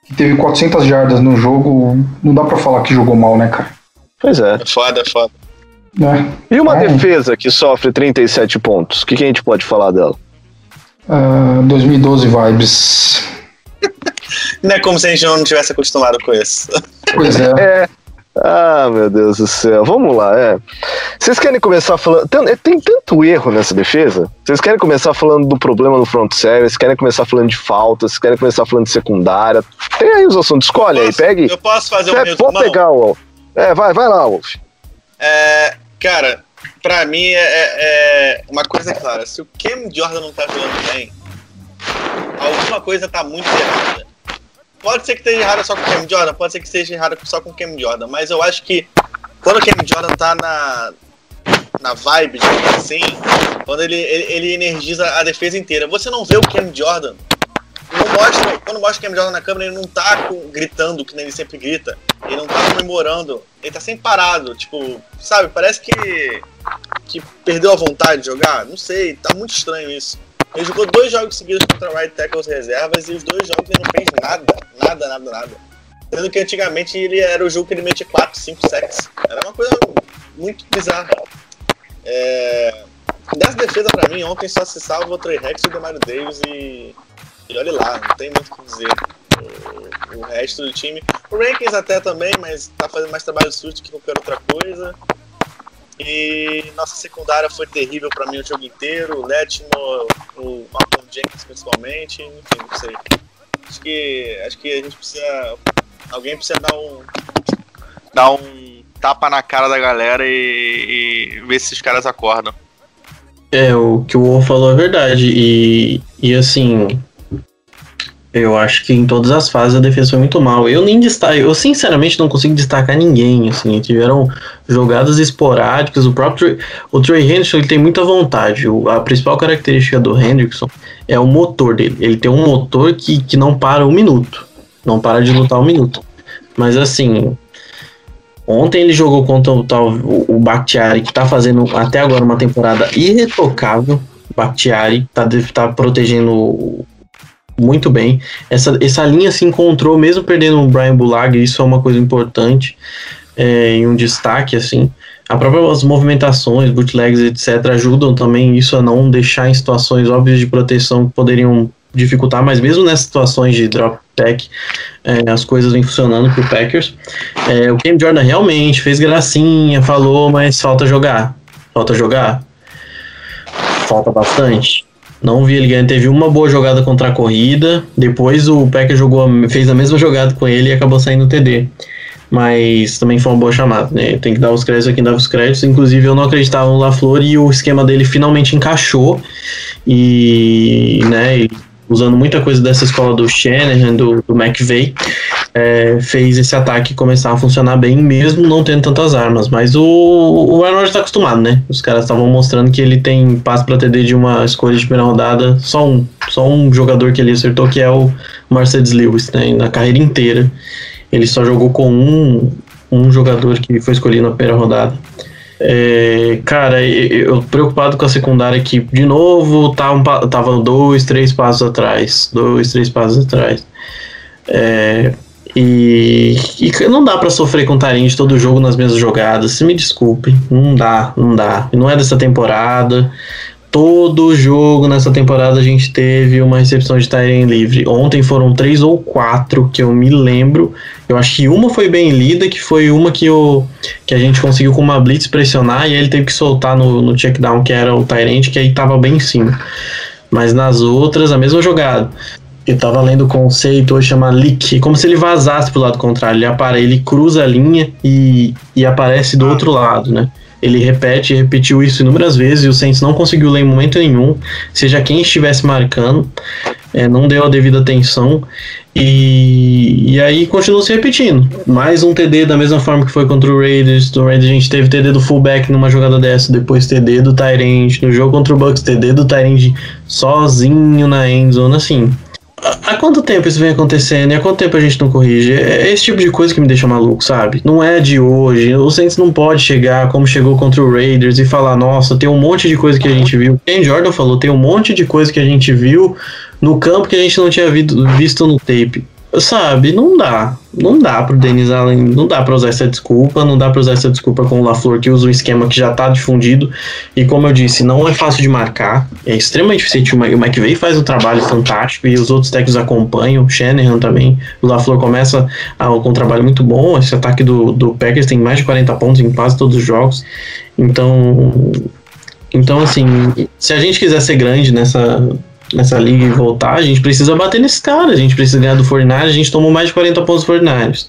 Speaker 4: que teve 400 jardas no jogo, não dá para falar que jogou mal, né, cara?
Speaker 1: Pois é.
Speaker 3: É foda, é foda.
Speaker 1: É. E uma é. defesa que sofre 37 pontos, o que, que a gente pode falar dela?
Speaker 4: 2012 ah, vibes.
Speaker 3: não é como se a gente não tivesse acostumado com isso.
Speaker 4: Pois é.
Speaker 1: é. Ah, meu Deus do céu. Vamos lá, é. Vocês querem começar falando. Tem, tem tanto erro nessa defesa. Vocês querem começar falando do problema no front service, querem começar falando de faltas, querem começar falando de secundária. Tem aí os assuntos, escolhe
Speaker 3: posso,
Speaker 1: aí, pegue.
Speaker 3: Eu posso fazer o
Speaker 1: é,
Speaker 3: meu
Speaker 1: Pode pegar, Wolf. É, vai, vai lá, Wolf.
Speaker 3: É, cara, pra mim é, é, é uma coisa clara. Se o Cam Jordan não tá jogando bem, alguma coisa tá muito errada. Pode ser que esteja errada só com o Cam Jordan, pode ser que esteja errada só com o Cam Jordan, mas eu acho que quando o Cam Jordan tá na, na vibe, assim, quando ele, ele, ele, energiza a defesa inteira, você não vê o Cam Jordan. Não mostra, quando mostra o Cam Jordan na câmera, ele não tá gritando, que nem ele sempre grita. Ele não tá comemorando. Ele tá sempre parado. Tipo, sabe, parece que, que perdeu a vontade de jogar. Não sei, tá muito estranho isso. Ele jogou dois jogos seguidos contra right tackles reservas e os dois jogos ele não fez nada. Nada, nada, nada. Sendo que antigamente ele era o jogo que ele metia 4, 5 sacks. Era uma coisa muito bizarra. É... Dessa defesa pra mim, ontem só se salva o Trey Rex e o Demario Davis e... e olha lá, não tem muito o que dizer. O, resto do time. O Rankings até também, mas tá fazendo mais trabalho sujo que qualquer outra coisa. E nossa secundária foi terrível para mim o jogo inteiro. O Letmore, o Malcolm Jenkins principalmente, enfim, não sei. Acho que, acho que a gente precisa. Alguém precisa dar um. dar um tapa na cara da galera e, e ver se os caras acordam.
Speaker 5: É, o que o Wolf falou é verdade. E, e assim, eu acho que em todas as fases a defesa foi muito mal. Eu nem destaco, eu sinceramente não consigo destacar ninguém, assim, tiveram jogadas esporádicas, o próprio o Trey Hendrickson, ele tem muita vontade. O, a principal característica do Hendrickson é o motor dele. Ele tem um motor que, que não para um minuto. Não para de lutar um minuto. Mas assim, ontem ele jogou contra o tal o Bakhtiari, que tá fazendo até agora uma temporada irretocável. Bakhtiari tá, tá protegendo muito bem. Essa, essa linha se encontrou, mesmo perdendo o Brian Bulag, isso é uma coisa importante é, e um destaque, assim. A própria as movimentações, bootlegs, etc., ajudam também isso a não deixar em situações óbvias de proteção que poderiam dificultar, mas mesmo nessas situações de drop back, é, as coisas vêm funcionando pro Packers. É, o Cam Jordan realmente fez gracinha, falou, mas falta jogar. Falta jogar. Falta bastante. Não vi ele ganhando. Teve uma boa jogada contra a corrida. Depois o Packer jogou, fez a mesma jogada com ele e acabou saindo o TD. Mas também foi uma boa chamada, né? Tem que dar os créditos a quem dava os créditos. Inclusive, eu não acreditava no LaFleur e o esquema dele finalmente encaixou. E, né, usando muita coisa dessa escola do Shanahan, do, do McVeigh, é, fez esse ataque começar a funcionar bem, mesmo não tendo tantas armas. Mas o, o Arnold está acostumado, né? Os caras estavam mostrando que ele tem passo para TD de uma escolha de primeira rodada, só um, só um jogador que ele acertou, que é o Mercedes Lewis, né? Na carreira inteira. Ele só jogou com um, um jogador que foi escolhido na primeira rodada. É, cara, eu preocupado com a secundária que, de novo, tá um, tava dois, três passos atrás. Dois, três passos atrás. É, e, e, não dá para sofrer com Tarente todo jogo nas mesmas jogadas. Se me desculpe, não dá, não dá. Não é dessa temporada. Todo jogo nessa temporada a gente teve uma recepção de Tyrene livre. Ontem foram três ou quatro que eu me lembro. Eu acho que uma foi bem lida, que foi uma que, eu, que a gente conseguiu com uma blitz pressionar e ele teve que soltar no, no checkdown, que era o Tyrant, que aí tava bem em cima. Mas nas outras, a mesma jogada. Eu tava lendo o conceito hoje chama leak, como se ele vazasse pro lado contrário. Ele, apare, ele cruza a linha e, e aparece do outro lado, né? Ele repete e repetiu isso inúmeras vezes e o Saints não conseguiu ler em momento nenhum, seja quem estivesse marcando, é, não deu a devida atenção e, e aí continuou se repetindo. Mais um TD da mesma forma que foi contra o Raiders. Do Raiders a gente teve TD do fullback numa jogada dessa, depois TD do Tyrant. No jogo contra o Bucks, TD do Tyrant sozinho na endzone, assim. Há quanto tempo isso vem acontecendo e há quanto tempo a gente não corrige? É esse tipo de coisa que me deixa maluco, sabe? Não é de hoje. O Saints não pode chegar como chegou contra o Raiders e falar: nossa, tem um monte de coisa que a gente viu. Quem Jordan falou: tem um monte de coisa que a gente viu no campo que a gente não tinha visto no tape. Sabe, não dá. Não dá pro Denis Allen, não dá para usar essa desculpa, não dá para usar essa desculpa com o LaFleur que usa um esquema que já tá difundido e como eu disse, não é fácil de marcar, é extremamente difícil. O McVeigh faz um trabalho fantástico e os outros técnicos acompanham, o Shanahan também. O LaFleur começa a, com um trabalho muito bom. Esse ataque do, do Packers tem mais de 40 pontos em quase todos os jogos. Então, então assim, se a gente quiser ser grande nessa nessa liga e voltar, a gente precisa bater nesse cara, a gente precisa ganhar do 49 a gente tomou mais de 40 pontos do 49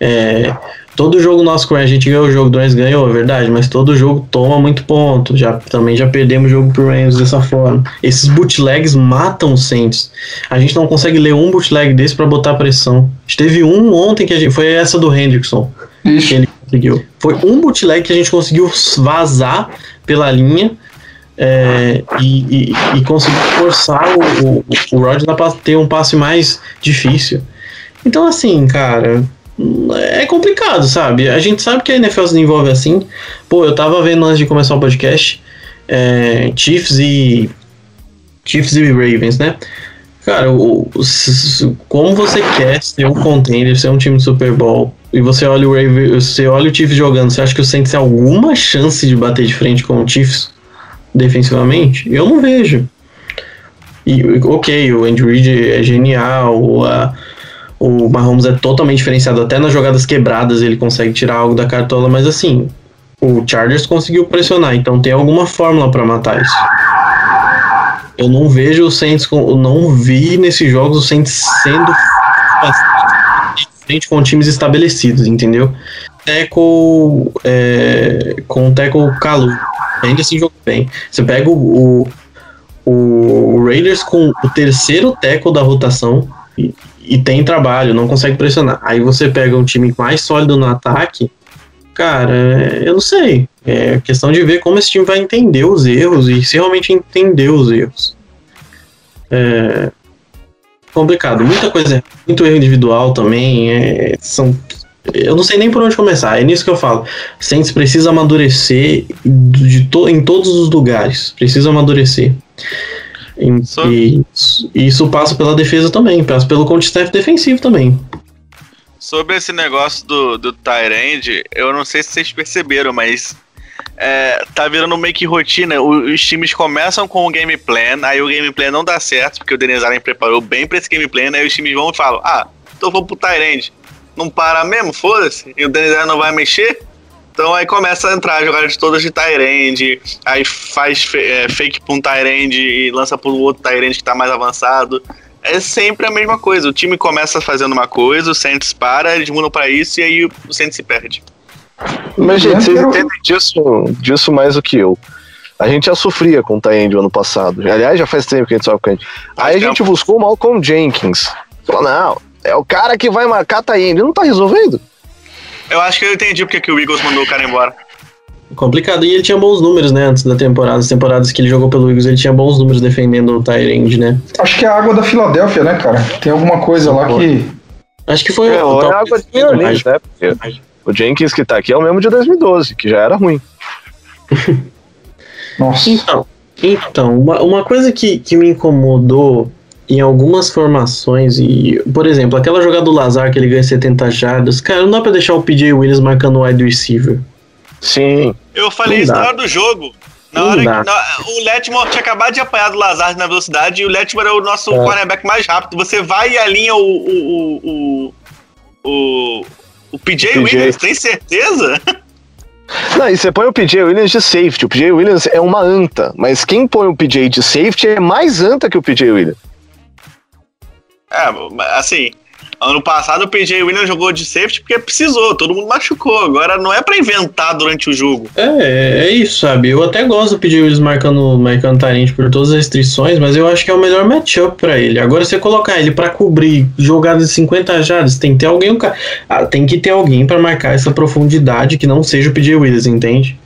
Speaker 5: é, todo jogo nosso com a gente ganhou o jogo, do Rams ganhou, é verdade, mas todo jogo toma muito ponto. Já, também já perdemos o jogo pro Rams dessa forma. Esses bootlegs matam o Saints. A gente não consegue ler um bootleg desse para botar pressão. A gente teve um ontem que a gente. Foi essa do Hendrickson. Isso. Que ele conseguiu. Foi um bootleg que a gente conseguiu vazar pela linha. É, e, e, e conseguir forçar o, o, o Rodgers a ter um passe mais difícil. Então, assim, cara, é complicado, sabe? A gente sabe que a NFL se desenvolve assim. Pô, eu tava vendo antes de começar o podcast é, Chiefs e Chiefs e Ravens, né? Cara, o, o, como você quer ser um contender, ser um time de Super Bowl, e você olha o Ravens, você olha o Chiefs jogando, você acha que o Saints tem alguma chance de bater de frente com o Chiefs defensivamente? Eu não vejo. E, ok, o Andrew Reid é genial, a, o Mahomes é totalmente diferenciado, até nas jogadas quebradas ele consegue tirar algo da cartola, mas assim, o Chargers conseguiu pressionar, então tem alguma fórmula para matar isso. Eu não vejo o Saints, eu não vi nesses jogos o Saints sendo frente com times estabelecidos, entendeu? Teco é, com o Teco Calu, ainda assim jogou bem. Você pega o, o, o Raiders com o terceiro Teco da rotação, e tem trabalho, não consegue pressionar. Aí você pega um time mais sólido no ataque, cara, é, eu não sei. É questão de ver como esse time vai entender os erros e se realmente entender os erros. É complicado. Muita coisa, muito erro individual também. É, são, eu não sei nem por onde começar. É nisso que eu falo. Saints precisa amadurecer de to, em todos os lugares. Precisa amadurecer. E, e isso passa pela defesa também, passa pelo contestaff defensivo também.
Speaker 3: Sobre esse negócio do, do Tyrande, eu não sei se vocês perceberam, mas é, tá virando meio que rotina. Os times começam com o game plan, aí o game plan não dá certo, porque o Denis Allen preparou bem pra esse game plan, aí os times vão e falam: Ah, então vou pro Tyrande. Não para mesmo, foda-se. E o Denis Allen não vai mexer. Então aí começa a entrar jogadas todas de Tyrande, aí faz é, fake pra um Tyrande e lança pro outro Tyrande que tá mais avançado. É sempre a mesma coisa. O time começa fazendo uma coisa, o Saints para, eles mudam pra isso e aí o Saints se perde.
Speaker 1: Mas, gente, vocês entendem disso, disso mais do que eu. A gente já sofria com o Tyrande ano passado. Aliás, já faz tempo que a gente sofre com ele. Aí a gente buscou o Malcolm Jenkins. Falou, não, é o cara que vai marcar Tyrande. Não tá resolvendo.
Speaker 3: Eu acho que eu entendi porque que o Eagles mandou o cara embora.
Speaker 5: Complicado. E ele tinha bons números, né, antes da temporada. As temporadas que ele jogou pelo Eagles, ele tinha bons números defendendo o Tyrande, né?
Speaker 4: Acho que é a água da Filadélfia, né, cara? Tem alguma coisa lá que.
Speaker 5: Acho que foi.
Speaker 1: É, ou é a água de Orleans, né? Porque o Jenkins que tá aqui é o mesmo de 2012, que já era ruim.
Speaker 5: Nossa. Então, então uma, uma coisa que, que me incomodou em algumas formações e, por exemplo, aquela jogada do Lazar que ele ganha 70 jardas, cara, não dá pra deixar o PJ Williams marcando o wide receiver.
Speaker 1: Sim.
Speaker 3: Eu falei não isso dá. na hora do jogo. Na hora que, na, o Letmore tinha acabado de apanhar do Lazar na velocidade e o Letmore é o nosso é. cornerback mais rápido. Você vai e alinha o. o, o, o, o PJ, PJ Williams, tem certeza?
Speaker 1: Não, e você põe o PJ Williams de safety. O PJ Williams é uma anta, mas quem põe o PJ de safety é mais anta que o PJ Williams.
Speaker 3: É, assim, ano passado o PJ Williams jogou de safety porque precisou, todo mundo machucou. Agora não é para inventar durante o jogo.
Speaker 5: É, é isso, sabe? Eu até gosto do PJ Williams marcando, marcando Tarente por todas as restrições, mas eu acho que é o melhor matchup para ele. Agora, você colocar ele para cobrir jogadas de 50 jardas, tem que ter alguém, ah, tem que ter alguém para marcar essa profundidade que não seja o PJ Williams, entende?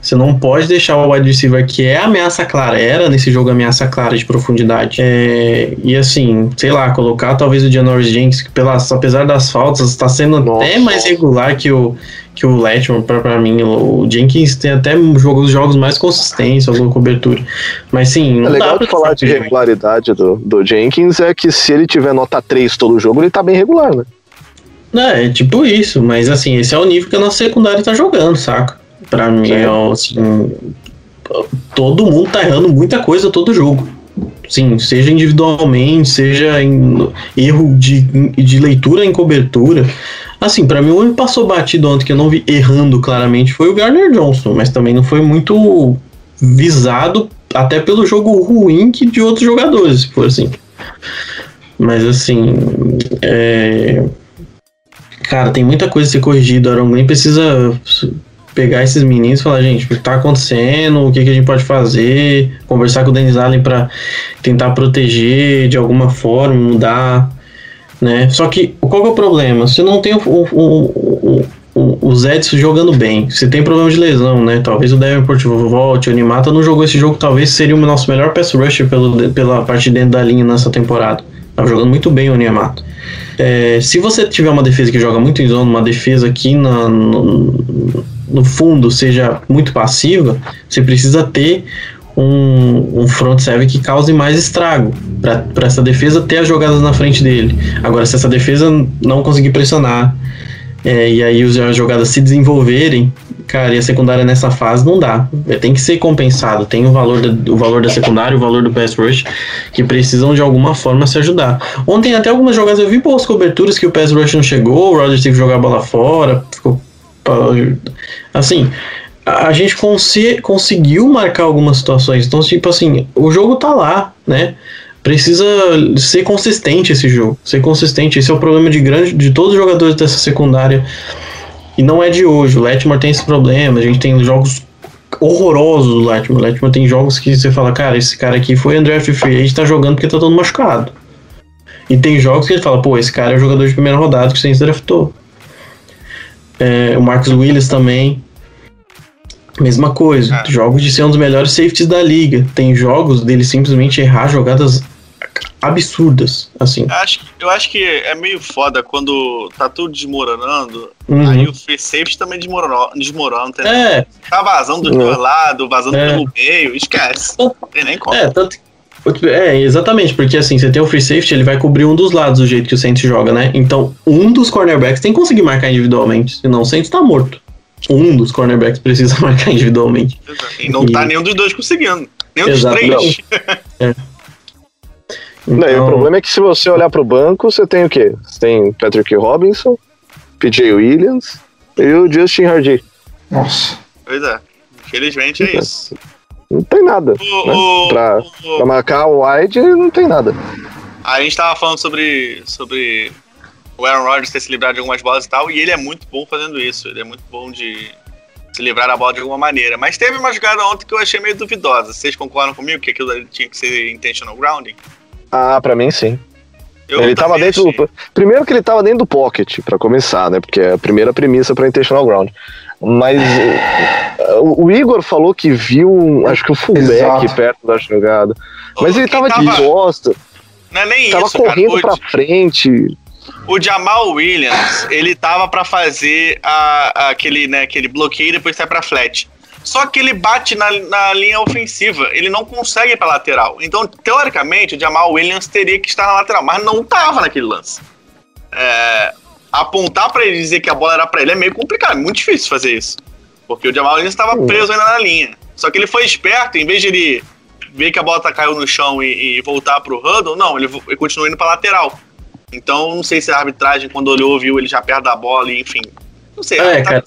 Speaker 5: Você não pode deixar o wide receiver que é ameaça clara, era nesse jogo ameaça clara de profundidade. É, e assim, sei lá, colocar talvez o Janoris Jenkins, que pelas, apesar das faltas, está sendo Nossa. até mais regular que o, que o Letman, para mim. O Jenkins tem até jogos, jogos mais consistentes, alguma cobertura. Mas sim.
Speaker 1: É legal de falar de regularidade do, do Jenkins é que se ele tiver nota 3 todo jogo, ele tá bem regular, né?
Speaker 5: É, é tipo isso, mas assim, esse é o nível que a nossa secundária tá jogando, saca? Pra mim, é, assim, todo mundo tá errando muita coisa todo jogo. Sim, seja individualmente, seja em erro de, de leitura em cobertura. Assim, para mim, o único passou batido ontem que eu não vi errando claramente foi o Garner Johnson, mas também não foi muito visado, até pelo jogo ruim que de outros jogadores, se for assim. Mas assim, é, Cara, tem muita coisa a ser corrigida. Aaron Glenn precisa pegar esses meninos e falar, gente, o que tá acontecendo, o que, que a gente pode fazer, conversar com o Dennis Allen para tentar proteger de alguma forma, mudar, né? Só que qual que é o problema? Você não tem o, o, o, jogando bem, você tem problema de lesão, né? Talvez o Davenport volte, o Animata não jogou esse jogo, talvez seria o nosso melhor pass rusher pelo, pela parte de dentro da linha nessa temporada. Tava jogando muito bem o Niamato. É, se você tiver uma defesa que joga muito em zona, uma defesa que na, no fundo seja muito passiva, você precisa ter um, um front seven que cause mais estrago para essa defesa ter as jogadas na frente dele. Agora, se essa defesa não conseguir pressionar é, e aí as jogadas se desenvolverem, cara, e a secundária nessa fase não dá. É, tem que ser compensado. Tem o valor, da, o valor da secundária, o valor do pass rush, que precisam de alguma forma se ajudar. Ontem até algumas jogadas eu vi boas coberturas que o pass rush não chegou, o Rodgers teve que jogar a bola fora, Assim, a gente conseguiu marcar algumas situações. Então, tipo assim, o jogo tá lá, né? Precisa ser consistente esse jogo. Ser consistente. Esse é o problema de grande de todos os jogadores dessa secundária. E não é de hoje. O Letmore tem esse problema. A gente tem jogos horrorosos do Letmore. O Letmore tem jogos que você fala, cara, esse cara aqui foi André Free Agent, tá jogando porque tá todo machucado. E tem jogos que ele fala, pô, esse cara é o jogador de primeira rodada que você draftou. É, o Marcos Willis também. Mesma coisa. É. Jogos de ser um dos melhores safeties da liga. Tem jogos dele simplesmente errar jogadas absurdas, assim.
Speaker 3: Eu acho, eu acho que é meio foda quando tá tudo desmoronando, uhum. aí o free safety também desmorona, desmorona entendeu? É. Tá vazando do uhum. lado, vazando é. pelo meio, esquece. Não tem nem como.
Speaker 5: É, tanto é, exatamente, porque assim, você tem o free safety, ele vai cobrir um dos lados do jeito que o Saints joga, né? Então, um dos cornerbacks tem que conseguir marcar individualmente, senão o Saints tá morto. Um dos cornerbacks precisa marcar individualmente.
Speaker 3: E não e... tá nenhum dos dois conseguindo. Nenhum Exato, dos três. é.
Speaker 1: Então... Não, e o então- problema é que se você olhar pro banco, você tem o quê? Você tem Patrick Robinson, PJ Williams e o Justin Hardy.
Speaker 3: Nossa. Pois é. Infelizmente é isso.
Speaker 1: Não tem nada. O, né? o, pra, o, pra marcar o wide, não tem nada.
Speaker 3: A gente tava falando sobre, sobre o Aaron Rodgers ter se livrado de algumas bolas e tal, e ele é muito bom fazendo isso. Ele é muito bom de se livrar da bola de alguma maneira. Mas teve uma jogada ontem que eu achei meio duvidosa. Vocês concordam comigo que aquilo tinha que ser intentional grounding?
Speaker 1: Ah, pra mim sim. Eu ele tava dentro do, Primeiro que ele tava dentro do pocket, para começar, né? Porque é a primeira premissa para intentional ground. Mas o, o, Igor falou que viu, acho que o fullback Exato. perto da jogada. Mas ele tava, tava, de costa.
Speaker 3: Não é nem
Speaker 1: tava
Speaker 3: isso,
Speaker 1: correndo
Speaker 3: cara.
Speaker 1: pra frente.
Speaker 3: O Jamal Williams, ele tava para fazer a, a, aquele, né, aquele bloqueio e depois sai pra flat. Só que ele bate na, na linha ofensiva, ele não consegue ir pra lateral. Então, teoricamente, o Jamal Williams teria que estar na lateral, mas não tava naquele lance. É, apontar para ele dizer que a bola era para ele é meio complicado, é muito difícil fazer isso. Porque o Jamal Williams estava preso ainda na linha. Só que ele foi esperto, em vez de ele ver que a bola tá caiu no chão e, e voltar pro Huddle, não, ele, ele continuou indo pra lateral. Então, não sei se a arbitragem, quando olhou, viu ele já perto da bola, e, enfim. Não sei.
Speaker 5: É, cara.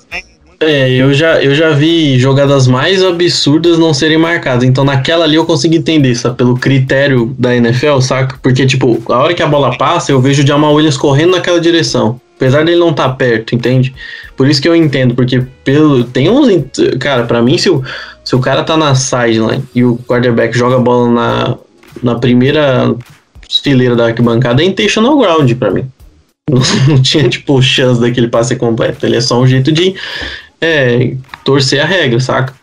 Speaker 5: É, eu já, eu já vi jogadas mais absurdas não serem marcadas. Então, naquela ali eu consigo entender, sabe? Pelo critério da NFL, saca? Porque, tipo, a hora que a bola passa, eu vejo o Jamal Williams correndo naquela direção. Apesar dele não estar tá perto, entende? Por isso que eu entendo, porque pelo tem uns. Cara, para mim, se o, se o cara tá na sideline e o quarterback joga a bola na, na primeira fileira da arquibancada, é intentional ground para mim. Não, não, tinha, tipo, chance daquele passe completo. Ele é só um jeito de é, torcer a regra, saca?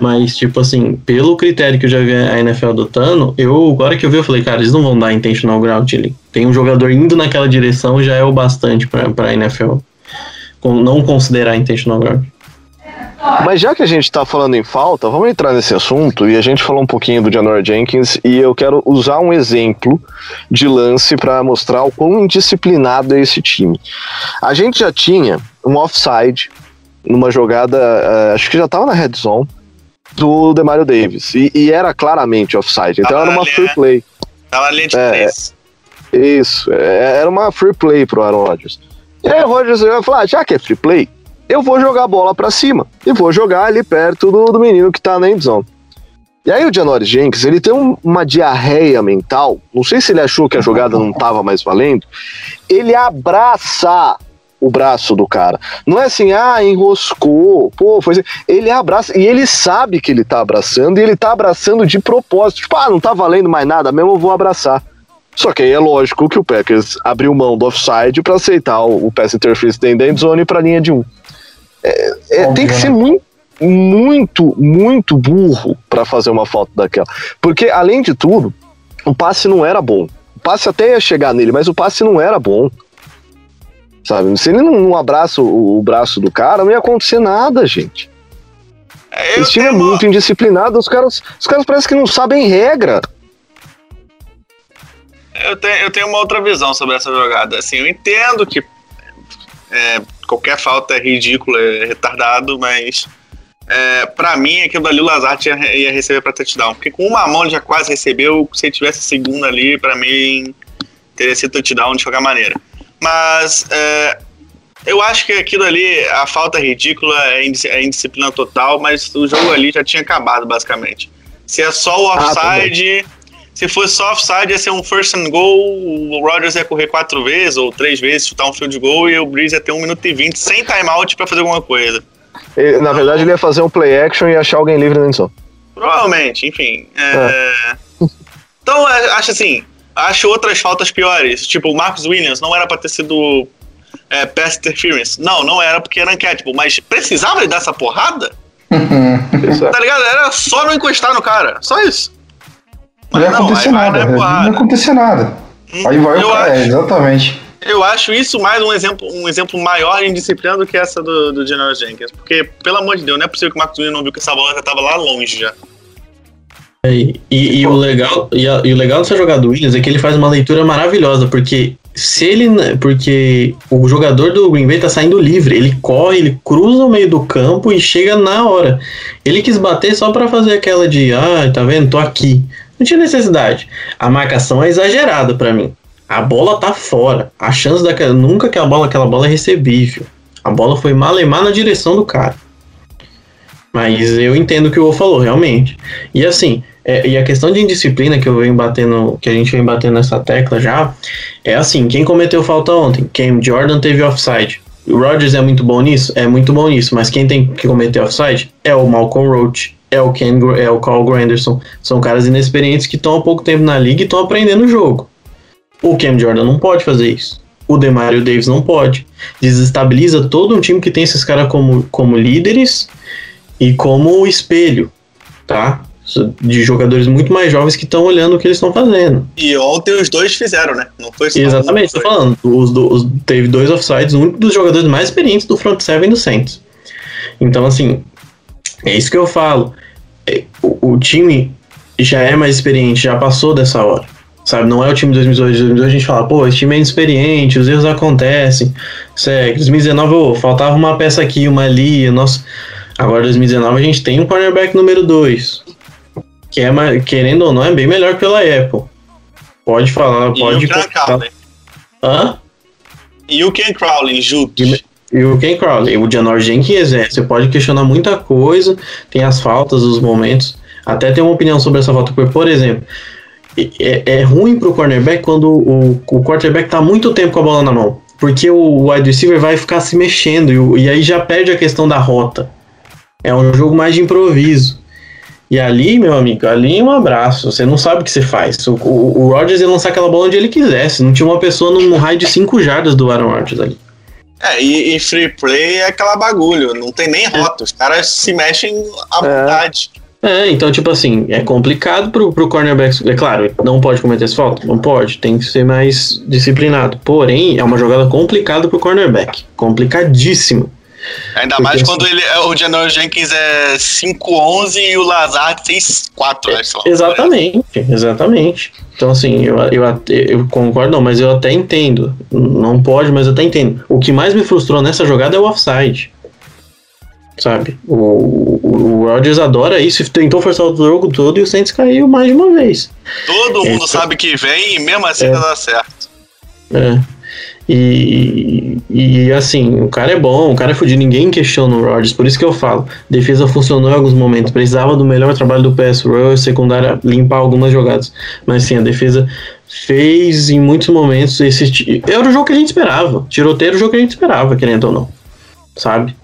Speaker 5: Mas, tipo assim, pelo critério que eu já vi a NFL adotando, eu, agora que eu vi, eu falei, cara, eles não vão dar intentional ground ali. Tem um jogador indo naquela direção, já é o bastante pra, pra NFL. Não considerar intentional ground.
Speaker 1: Mas já que a gente está falando em falta, vamos entrar nesse assunto e a gente falou um pouquinho do Janor Jenkins e eu quero usar um exemplo de lance para mostrar o quão indisciplinado é esse time. A gente já tinha um offside numa jogada, uh, acho que já estava na red zone, do Demario Davis. E, e era claramente offside. Então tava era uma free né? play.
Speaker 3: Tava na linha de é,
Speaker 1: Isso, é, era uma free play pro Aaron Rodgers. E aí o Rodgers vai falar, ah, já que é free play, eu vou jogar a bola para cima. E vou jogar ali perto do, do menino que tá na endzone. E aí o Janoris Jenkins, ele tem um, uma diarreia mental, não sei se ele achou que a jogada não tava mais valendo, ele abraça o braço do cara. Não é assim, ah, enroscou, pô, foi assim. Ele abraça, e ele sabe que ele tá abraçando, e ele tá abraçando de propósito. Tipo, ah, não tá valendo mais nada mesmo, eu vou abraçar. Só que aí é lógico que o Packers abriu mão do offside para aceitar o, o pass interference da end zone para linha de um. É, é, tem que ser muito, muito, muito burro para fazer uma falta daquela. Porque, além de tudo, o passe não era bom. O passe até ia chegar nele, mas o passe não era bom. Sabe? Se ele não, abraça o, o, braço do cara, não ia acontecer nada, gente. É, Esse time é muito indisciplinado, os caras, os caras parecem que não sabem regra.
Speaker 3: Eu tenho, eu tenho uma outra visão sobre essa jogada. Assim, eu entendo que é, qualquer falta é ridícula, é retardado, mas é, para mim aquilo ali o Lazard ia, ia receber para touchdown. Porque com uma mão ele já quase recebeu, se ele tivesse segunda ali, para mim teria sido touchdown de qualquer maneira. Mas é, eu acho que aquilo ali, a falta é ridícula, é, é indisciplina total, mas o jogo ali já tinha acabado, basicamente. Se é só o ah, offside. Ah, se fosse só offside, ia ser um first and goal, o Rodgers ia correr quatro vezes ou três vezes, chutar um field goal e o Breeze ia ter um minuto e vinte sem timeout para fazer alguma coisa.
Speaker 1: E, na verdade, ele ia fazer um play action e achar alguém livre na endzone.
Speaker 3: Provavelmente, enfim. É... É. Então, é, acho assim, acho outras faltas piores. Tipo, o Marcus Williams não era para ter sido é, pass interference. Não, não era porque era uncatchable, mas precisava ele dar essa porrada? tá ligado? Era só não encostar no cara, só isso.
Speaker 4: Mas não ia acontecer nada. Não ia acontecer nada. Hum, aí vai o cara, é, exatamente.
Speaker 3: Eu acho isso mais um exemplo, um exemplo maior em disciplina do que essa do, do General Jenkins. Porque, pelo amor de Deus, não é possível que o Marcos Williams não viu que essa bola já tava lá longe já.
Speaker 5: É, e, e, o legal, e, a, e, o legal dessa jogada do Williams é que ele faz uma leitura maravilhosa, porque se ele. Porque o jogador do Green Bay tá saindo livre, ele corre, ele cruza o meio do campo e chega na hora. Ele quis bater só para fazer aquela de, ah, tá vendo? Tô aqui. Não tinha necessidade. A marcação é exagerada para mim. A bola tá fora. A chance daquela. Nunca que a bola, aquela bola é recebível. A bola foi malemar na direção do cara. Mas eu entendo o que o Wolf falou, realmente. E assim, é, e a questão de indisciplina que eu venho batendo, que a gente vem batendo nessa tecla já, é assim, quem cometeu falta ontem? Cam Jordan teve offside. O Rodgers é muito bom nisso? É muito bom nisso, mas quem tem que cometer offside é o Malcolm Roach é o Ken, é o Carl Granderson. São caras inexperientes que estão há pouco tempo na liga e estão aprendendo o jogo. O Cam Jordan não pode fazer isso. O Demario Davis não pode. Desestabiliza todo um time que tem esses caras como, como líderes e como espelho, tá? De jogadores muito mais jovens que estão olhando o que eles estão fazendo.
Speaker 3: E ontem os dois fizeram, né? Não foi só
Speaker 5: Exatamente, tô falando. Os, os, teve dois offsides, um dos jogadores mais experientes do front seven do Saints. Então, assim, é isso que eu falo. É, o, o, time já é mais experiente, já passou dessa hora. Sabe, não é o time de 2018. 2018 a gente fala, pô, esse time é inexperiente, os erros acontecem. Segue. 2019, oh, faltava uma peça aqui, uma ali. Nossa. Agora, 2019, a gente tem um cornerback número 2. Que é, querendo ou não, é bem melhor pela Apple. Pode falar, e pode.
Speaker 3: O Hã? E o Ken Crowley, junto.
Speaker 5: E o Ken Crowley, o Janor Jenkins é. Você pode questionar muita coisa, tem as faltas, os momentos. Até tem uma opinião sobre essa falta, porque, por exemplo, é, é ruim pro cornerback quando o, o quarterback tá muito tempo com a bola na mão. Porque o wide receiver vai ficar se mexendo e, e aí já perde a questão da rota. É um jogo mais de improviso. E ali, meu amigo, ali um abraço. Você não sabe o que você faz. O, o, o Rodgers ia lançar aquela bola onde ele quisesse. Não tinha uma pessoa num raio de 5 jardas do Aaron Rodgers ali.
Speaker 3: É, e, e, free play é aquela bagulho, não tem nem rota, os caras se mexem à é. vontade.
Speaker 5: É, então, tipo assim, é complicado pro, pro cornerback. É claro, não pode cometer essa falta? Não pode, tem que ser mais disciplinado. Porém, é uma jogada complicada pro cornerback. Complicadíssimo.
Speaker 3: Ainda Porque mais quando ele, o Janor Jenkins é 5'11 e o Lazard 6'4,
Speaker 5: né? Exatamente, exatamente. Então, assim, eu, eu, eu concordo, não, mas eu até entendo. Não pode, mas eu até entendo. O que mais me frustrou nessa jogada é o offside. Sabe? O, o, o Rodgers adora isso, tentou forçar o jogo todo e o Saints caiu mais de uma vez.
Speaker 3: Todo mundo sabe que vem e mesmo assim é, dá certo.
Speaker 5: É. E, e assim, o cara é bom, o cara é fudido, ninguém questiona o Rodgers, por isso que eu falo. Defesa funcionou em alguns momentos, precisava do melhor trabalho do PS Royal secundária limpar algumas jogadas. Mas sim, a defesa fez em muitos momentos esse. Era o jogo que a gente esperava. Tiroteio era o jogo que a gente esperava, querendo ou não. Sabe?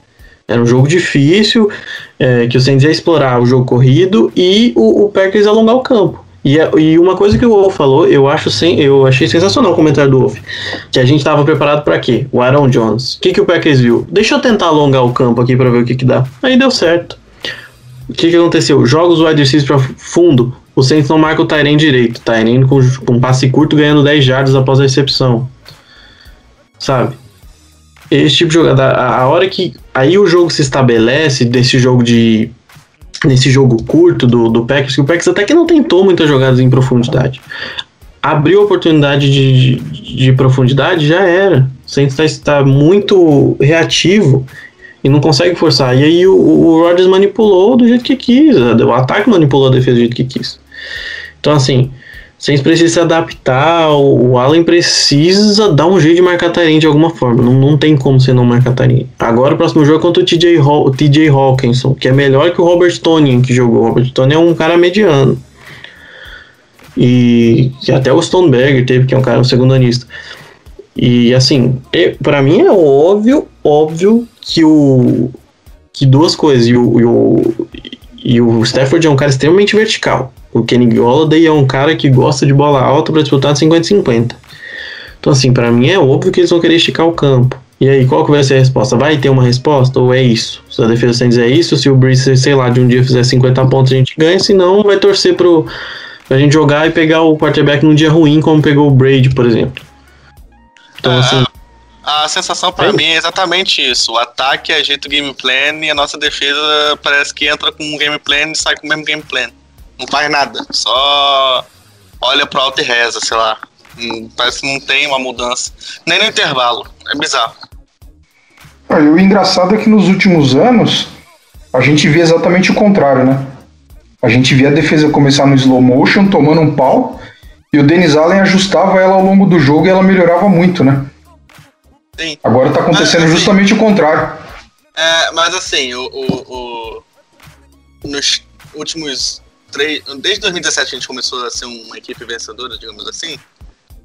Speaker 5: Era um jogo difícil, é, que o Saints ia explorar o jogo corrido e o, o Packers alongar o campo. E, é, e uma coisa que o Wolf falou, eu acho sem, eu achei sensacional o comentário do Wolf. Que a gente estava preparado para quê? O Aaron Jones. O que, que o Packers viu? Deixa eu tentar alongar o campo aqui para ver o que, que dá. Aí deu certo. O que, que aconteceu? Jogos wide receivers para fundo, o Saints não marca o Tyrene direito. Tyrene com, com passe curto ganhando 10 jardas após a recepção. Sabe? Esse tipo de jogada, a, a hora que aí o jogo se estabelece desse jogo de nesse jogo curto do, do Packers, que o Packers até que não tentou muitas jogadas em profundidade. Abriu oportunidade de, de, de profundidade, já era. Saints está, tá muito reativo e não consegue forçar. E aí o, o Rodgers manipulou do jeito que quis, o ataque manipulou a defesa do jeito que quis. Então, assim, Saints precisa se adaptar, o Allen precisa dar um jeito de marcar Tyrene de alguma forma. Não, não tem como você não marcar Tyrene. Agora o próximo jogo é contra o TJ, Haw TJ Hawkinson, que é melhor que o Robert Tonian que jogou. O Robert Tonian é um cara mediano. E até o Stoneberger teve, que é um cara um segundo anista. E assim, para mim é óbvio, óbvio que o que duas coisas. E o, e o, e o Stafford é um cara extremamente vertical. O Kenny Golladay é um cara que gosta de bola alta para disputar de 50-50. Então, assim, para mim é óbvio que eles vão querer esticar o campo. E aí, qual que vai ser a resposta? Vai ter uma resposta ou é isso? Se a defesa sem dizer isso, se o Breeze, sei lá, de um dia fizer 50 pontos, a gente ganha, se não, vai torcer pro, pra gente jogar e pegar o quarterback num dia ruim, como pegou o Brady, por exemplo.
Speaker 3: Então, é, assim. A sensação para mim é exatamente isso. O ataque ajeita o game plan e a nossa defesa parece que entra com um game plan e sai com o mesmo game plan. Não faz nada. Só olha pro alto e reza, sei lá. Parece que não tem uma mudança. Nem no intervalo. É bizarro.
Speaker 4: E o engraçado é que nos últimos anos a gente via exatamente o contrário, né? A gente via a defesa começar no slow motion, tomando um pau, e o Denis Allen ajustava ela ao longo do jogo e ela melhorava muito, né? Sim. Agora tá acontecendo mas, assim, justamente o contrário.
Speaker 3: É, mas assim, o, o, o, nos últimos três. Desde 2017 a gente começou a ser uma equipe vencedora, digamos assim.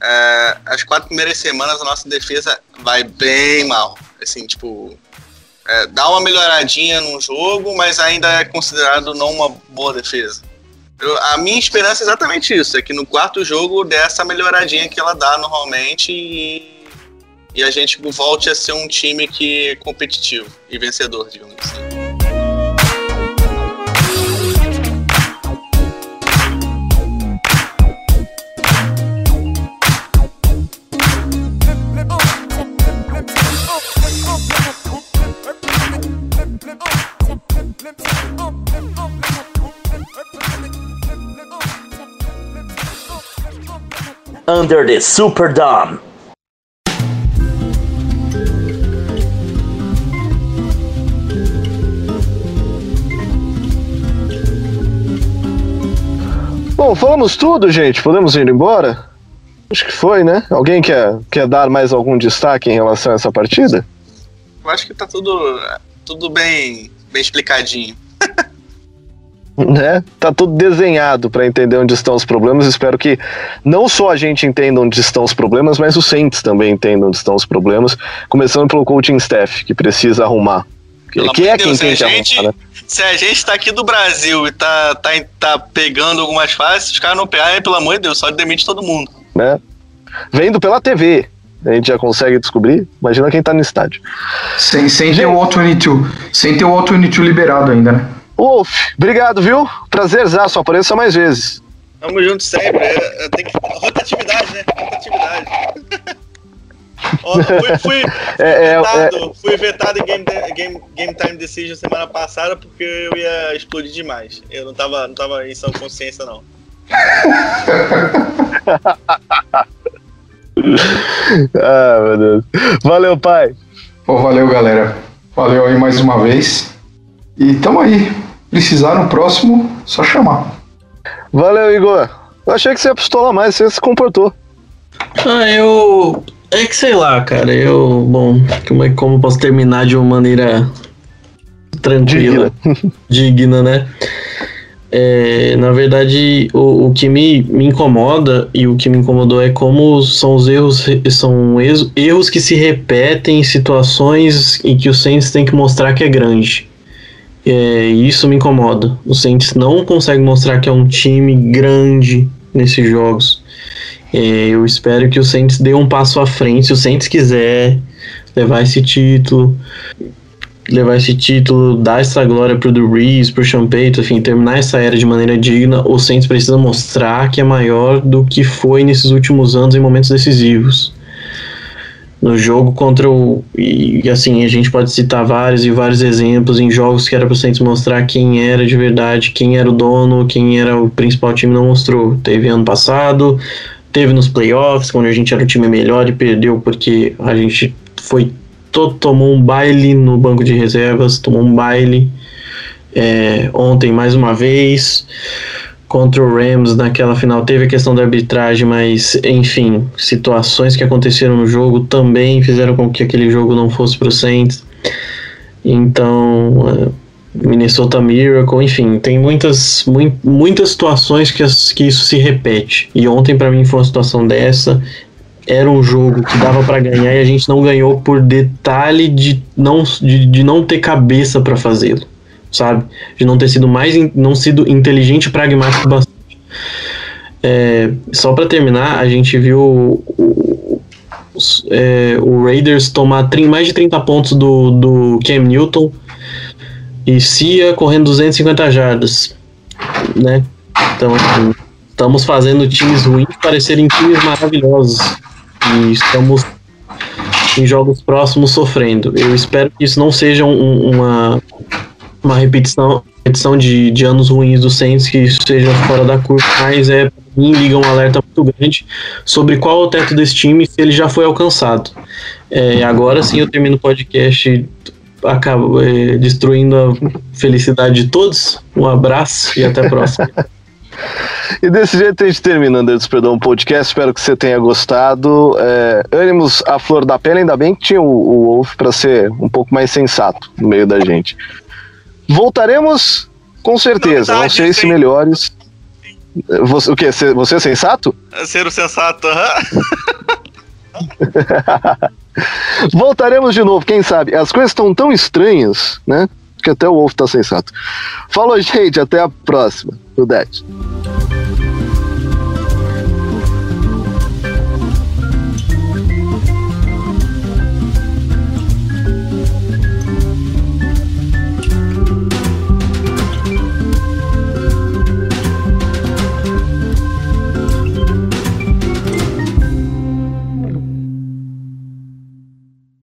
Speaker 3: É, as quatro primeiras semanas a nossa defesa vai bem mal. Assim, tipo. É, dá uma melhoradinha no jogo, mas ainda é considerado não uma boa defesa. Eu, a minha esperança é exatamente isso: é que no quarto jogo dê essa melhoradinha que ela dá normalmente e, e a gente volte a ser um time que é competitivo e vencedor, digamos assim.
Speaker 2: Under the Superdome.
Speaker 1: Bom, falamos tudo, gente. Podemos ir embora? Acho que foi, né? Alguém quer, quer dar mais algum destaque em relação a essa partida?
Speaker 3: Eu acho que tá tudo, tudo bem, bem explicadinho.
Speaker 1: Né? Tá tudo desenhado para entender onde estão os problemas. Espero que não só a gente entenda onde estão os problemas, mas os Saints também entendam onde estão os problemas, começando pelo coaching staff, que precisa arrumar.
Speaker 3: Pelo que é Deus, quem tem que gente, arrumar, né? Se a gente tá aqui do Brasil e tá, tá, tá pegando algumas fases, os caras não pegarem, pelo amor de Deus, só demite todo mundo.
Speaker 1: Né? Vendo pela TV, a gente já consegue descobrir. Imagina quem tá no estádio.
Speaker 4: Sem, sem ter o Auto 22. Sem ter o Auto 22 liberado ainda, né?
Speaker 1: Wolf, obrigado, viu? Prazerzaço, apareça mais vezes.
Speaker 3: Tamo junto sempre. É, é, tem que... Rotatividade, né? Rotatividade. Fui, fui, é, é, vetado, é, fui vetado em game, game, game Time Decision semana passada porque eu ia explodir demais. Eu não tava, não tava em sã consciência, não.
Speaker 1: ah, meu Deus. Valeu, pai.
Speaker 4: Pô, valeu, galera. Valeu aí mais uma vez. E tamo aí. Precisar no próximo, só chamar.
Speaker 1: Valeu, Igor. Eu achei que você ia pistolar mais, você se comportou.
Speaker 5: Ah, eu. É que sei lá, cara, eu. Bom, como, é, como posso terminar de uma maneira tranquila, digna, digna né? É, na verdade, o, o que me, me incomoda e o que me incomodou é como são os erros, são erros, erros que se repetem em situações em que o Saints tem que mostrar que é grande. É, isso me incomoda. O Saints não consegue mostrar que é um time grande nesses jogos. É, eu espero que o Saints dê um passo à frente. Se o Saints quiser levar esse título, levar esse título, dar essa glória pro Drew Brees, pro Sean Payton, enfim, terminar essa era de maneira digna, o Saints precisa mostrar que é maior do que foi nesses últimos anos em momentos decisivos. No jogo contra o. E assim, a gente pode citar vários e vários exemplos em jogos que era pro Saints mostrar quem era de verdade, quem era o dono, quem era o principal time, não mostrou. Teve ano passado, teve nos playoffs, quando a gente era o time melhor e perdeu porque a gente foi tomou um baile no banco de reservas, tomou um baile é, ontem mais uma vez contra o Rams naquela final teve a questão da arbitragem, mas enfim, situações que aconteceram no jogo também fizeram com que aquele jogo não fosse para o Saints. Então, é, Minnesota Miracle, enfim, tem muitas, mu muitas situações que, as, que isso se repete. E ontem para mim foi uma situação dessa era um jogo que dava para ganhar e a gente não ganhou por detalhe de não, de, de não ter cabeça para fazê-lo, sabe? De não ter sido mais não sido inteligente e pragmático bastante. É, só para terminar, a gente viu o, é, o Raiders tomar mais de 30 pontos do, do Cam Newton e Cia correndo 250 jardas, né? Então, assim, estamos fazendo times ruins parecerem times maravilhosos e estamos em jogos próximos sofrendo. Eu espero que isso não seja um, uma, uma repetição, repetição de, de anos ruins do Saints, que seja fora da curva, mas é mim liga um alerta muito grande sobre qual é o teto desse time se ele já foi alcançado. É, agora sim eu termino o podcast acabo é, destruindo a felicidade de todos. Um abraço e até a próxima.
Speaker 1: E desse jeito a gente termina o podcast. Espero que você tenha gostado. É, ânimos à flor da pele, ainda bem que tinha o, o Wolf para ser um pouco mais sensato no meio da gente. Voltaremos com certeza. Não, sei se melhores. Você, o que? Você é sensato?
Speaker 3: É ser o sensato, aham.
Speaker 1: Voltaremos de novo, quem sabe? As coisas estão tão estranhas, né? Que até o Wolf tá sensato. Falou, gente. Até a próxima. Udete.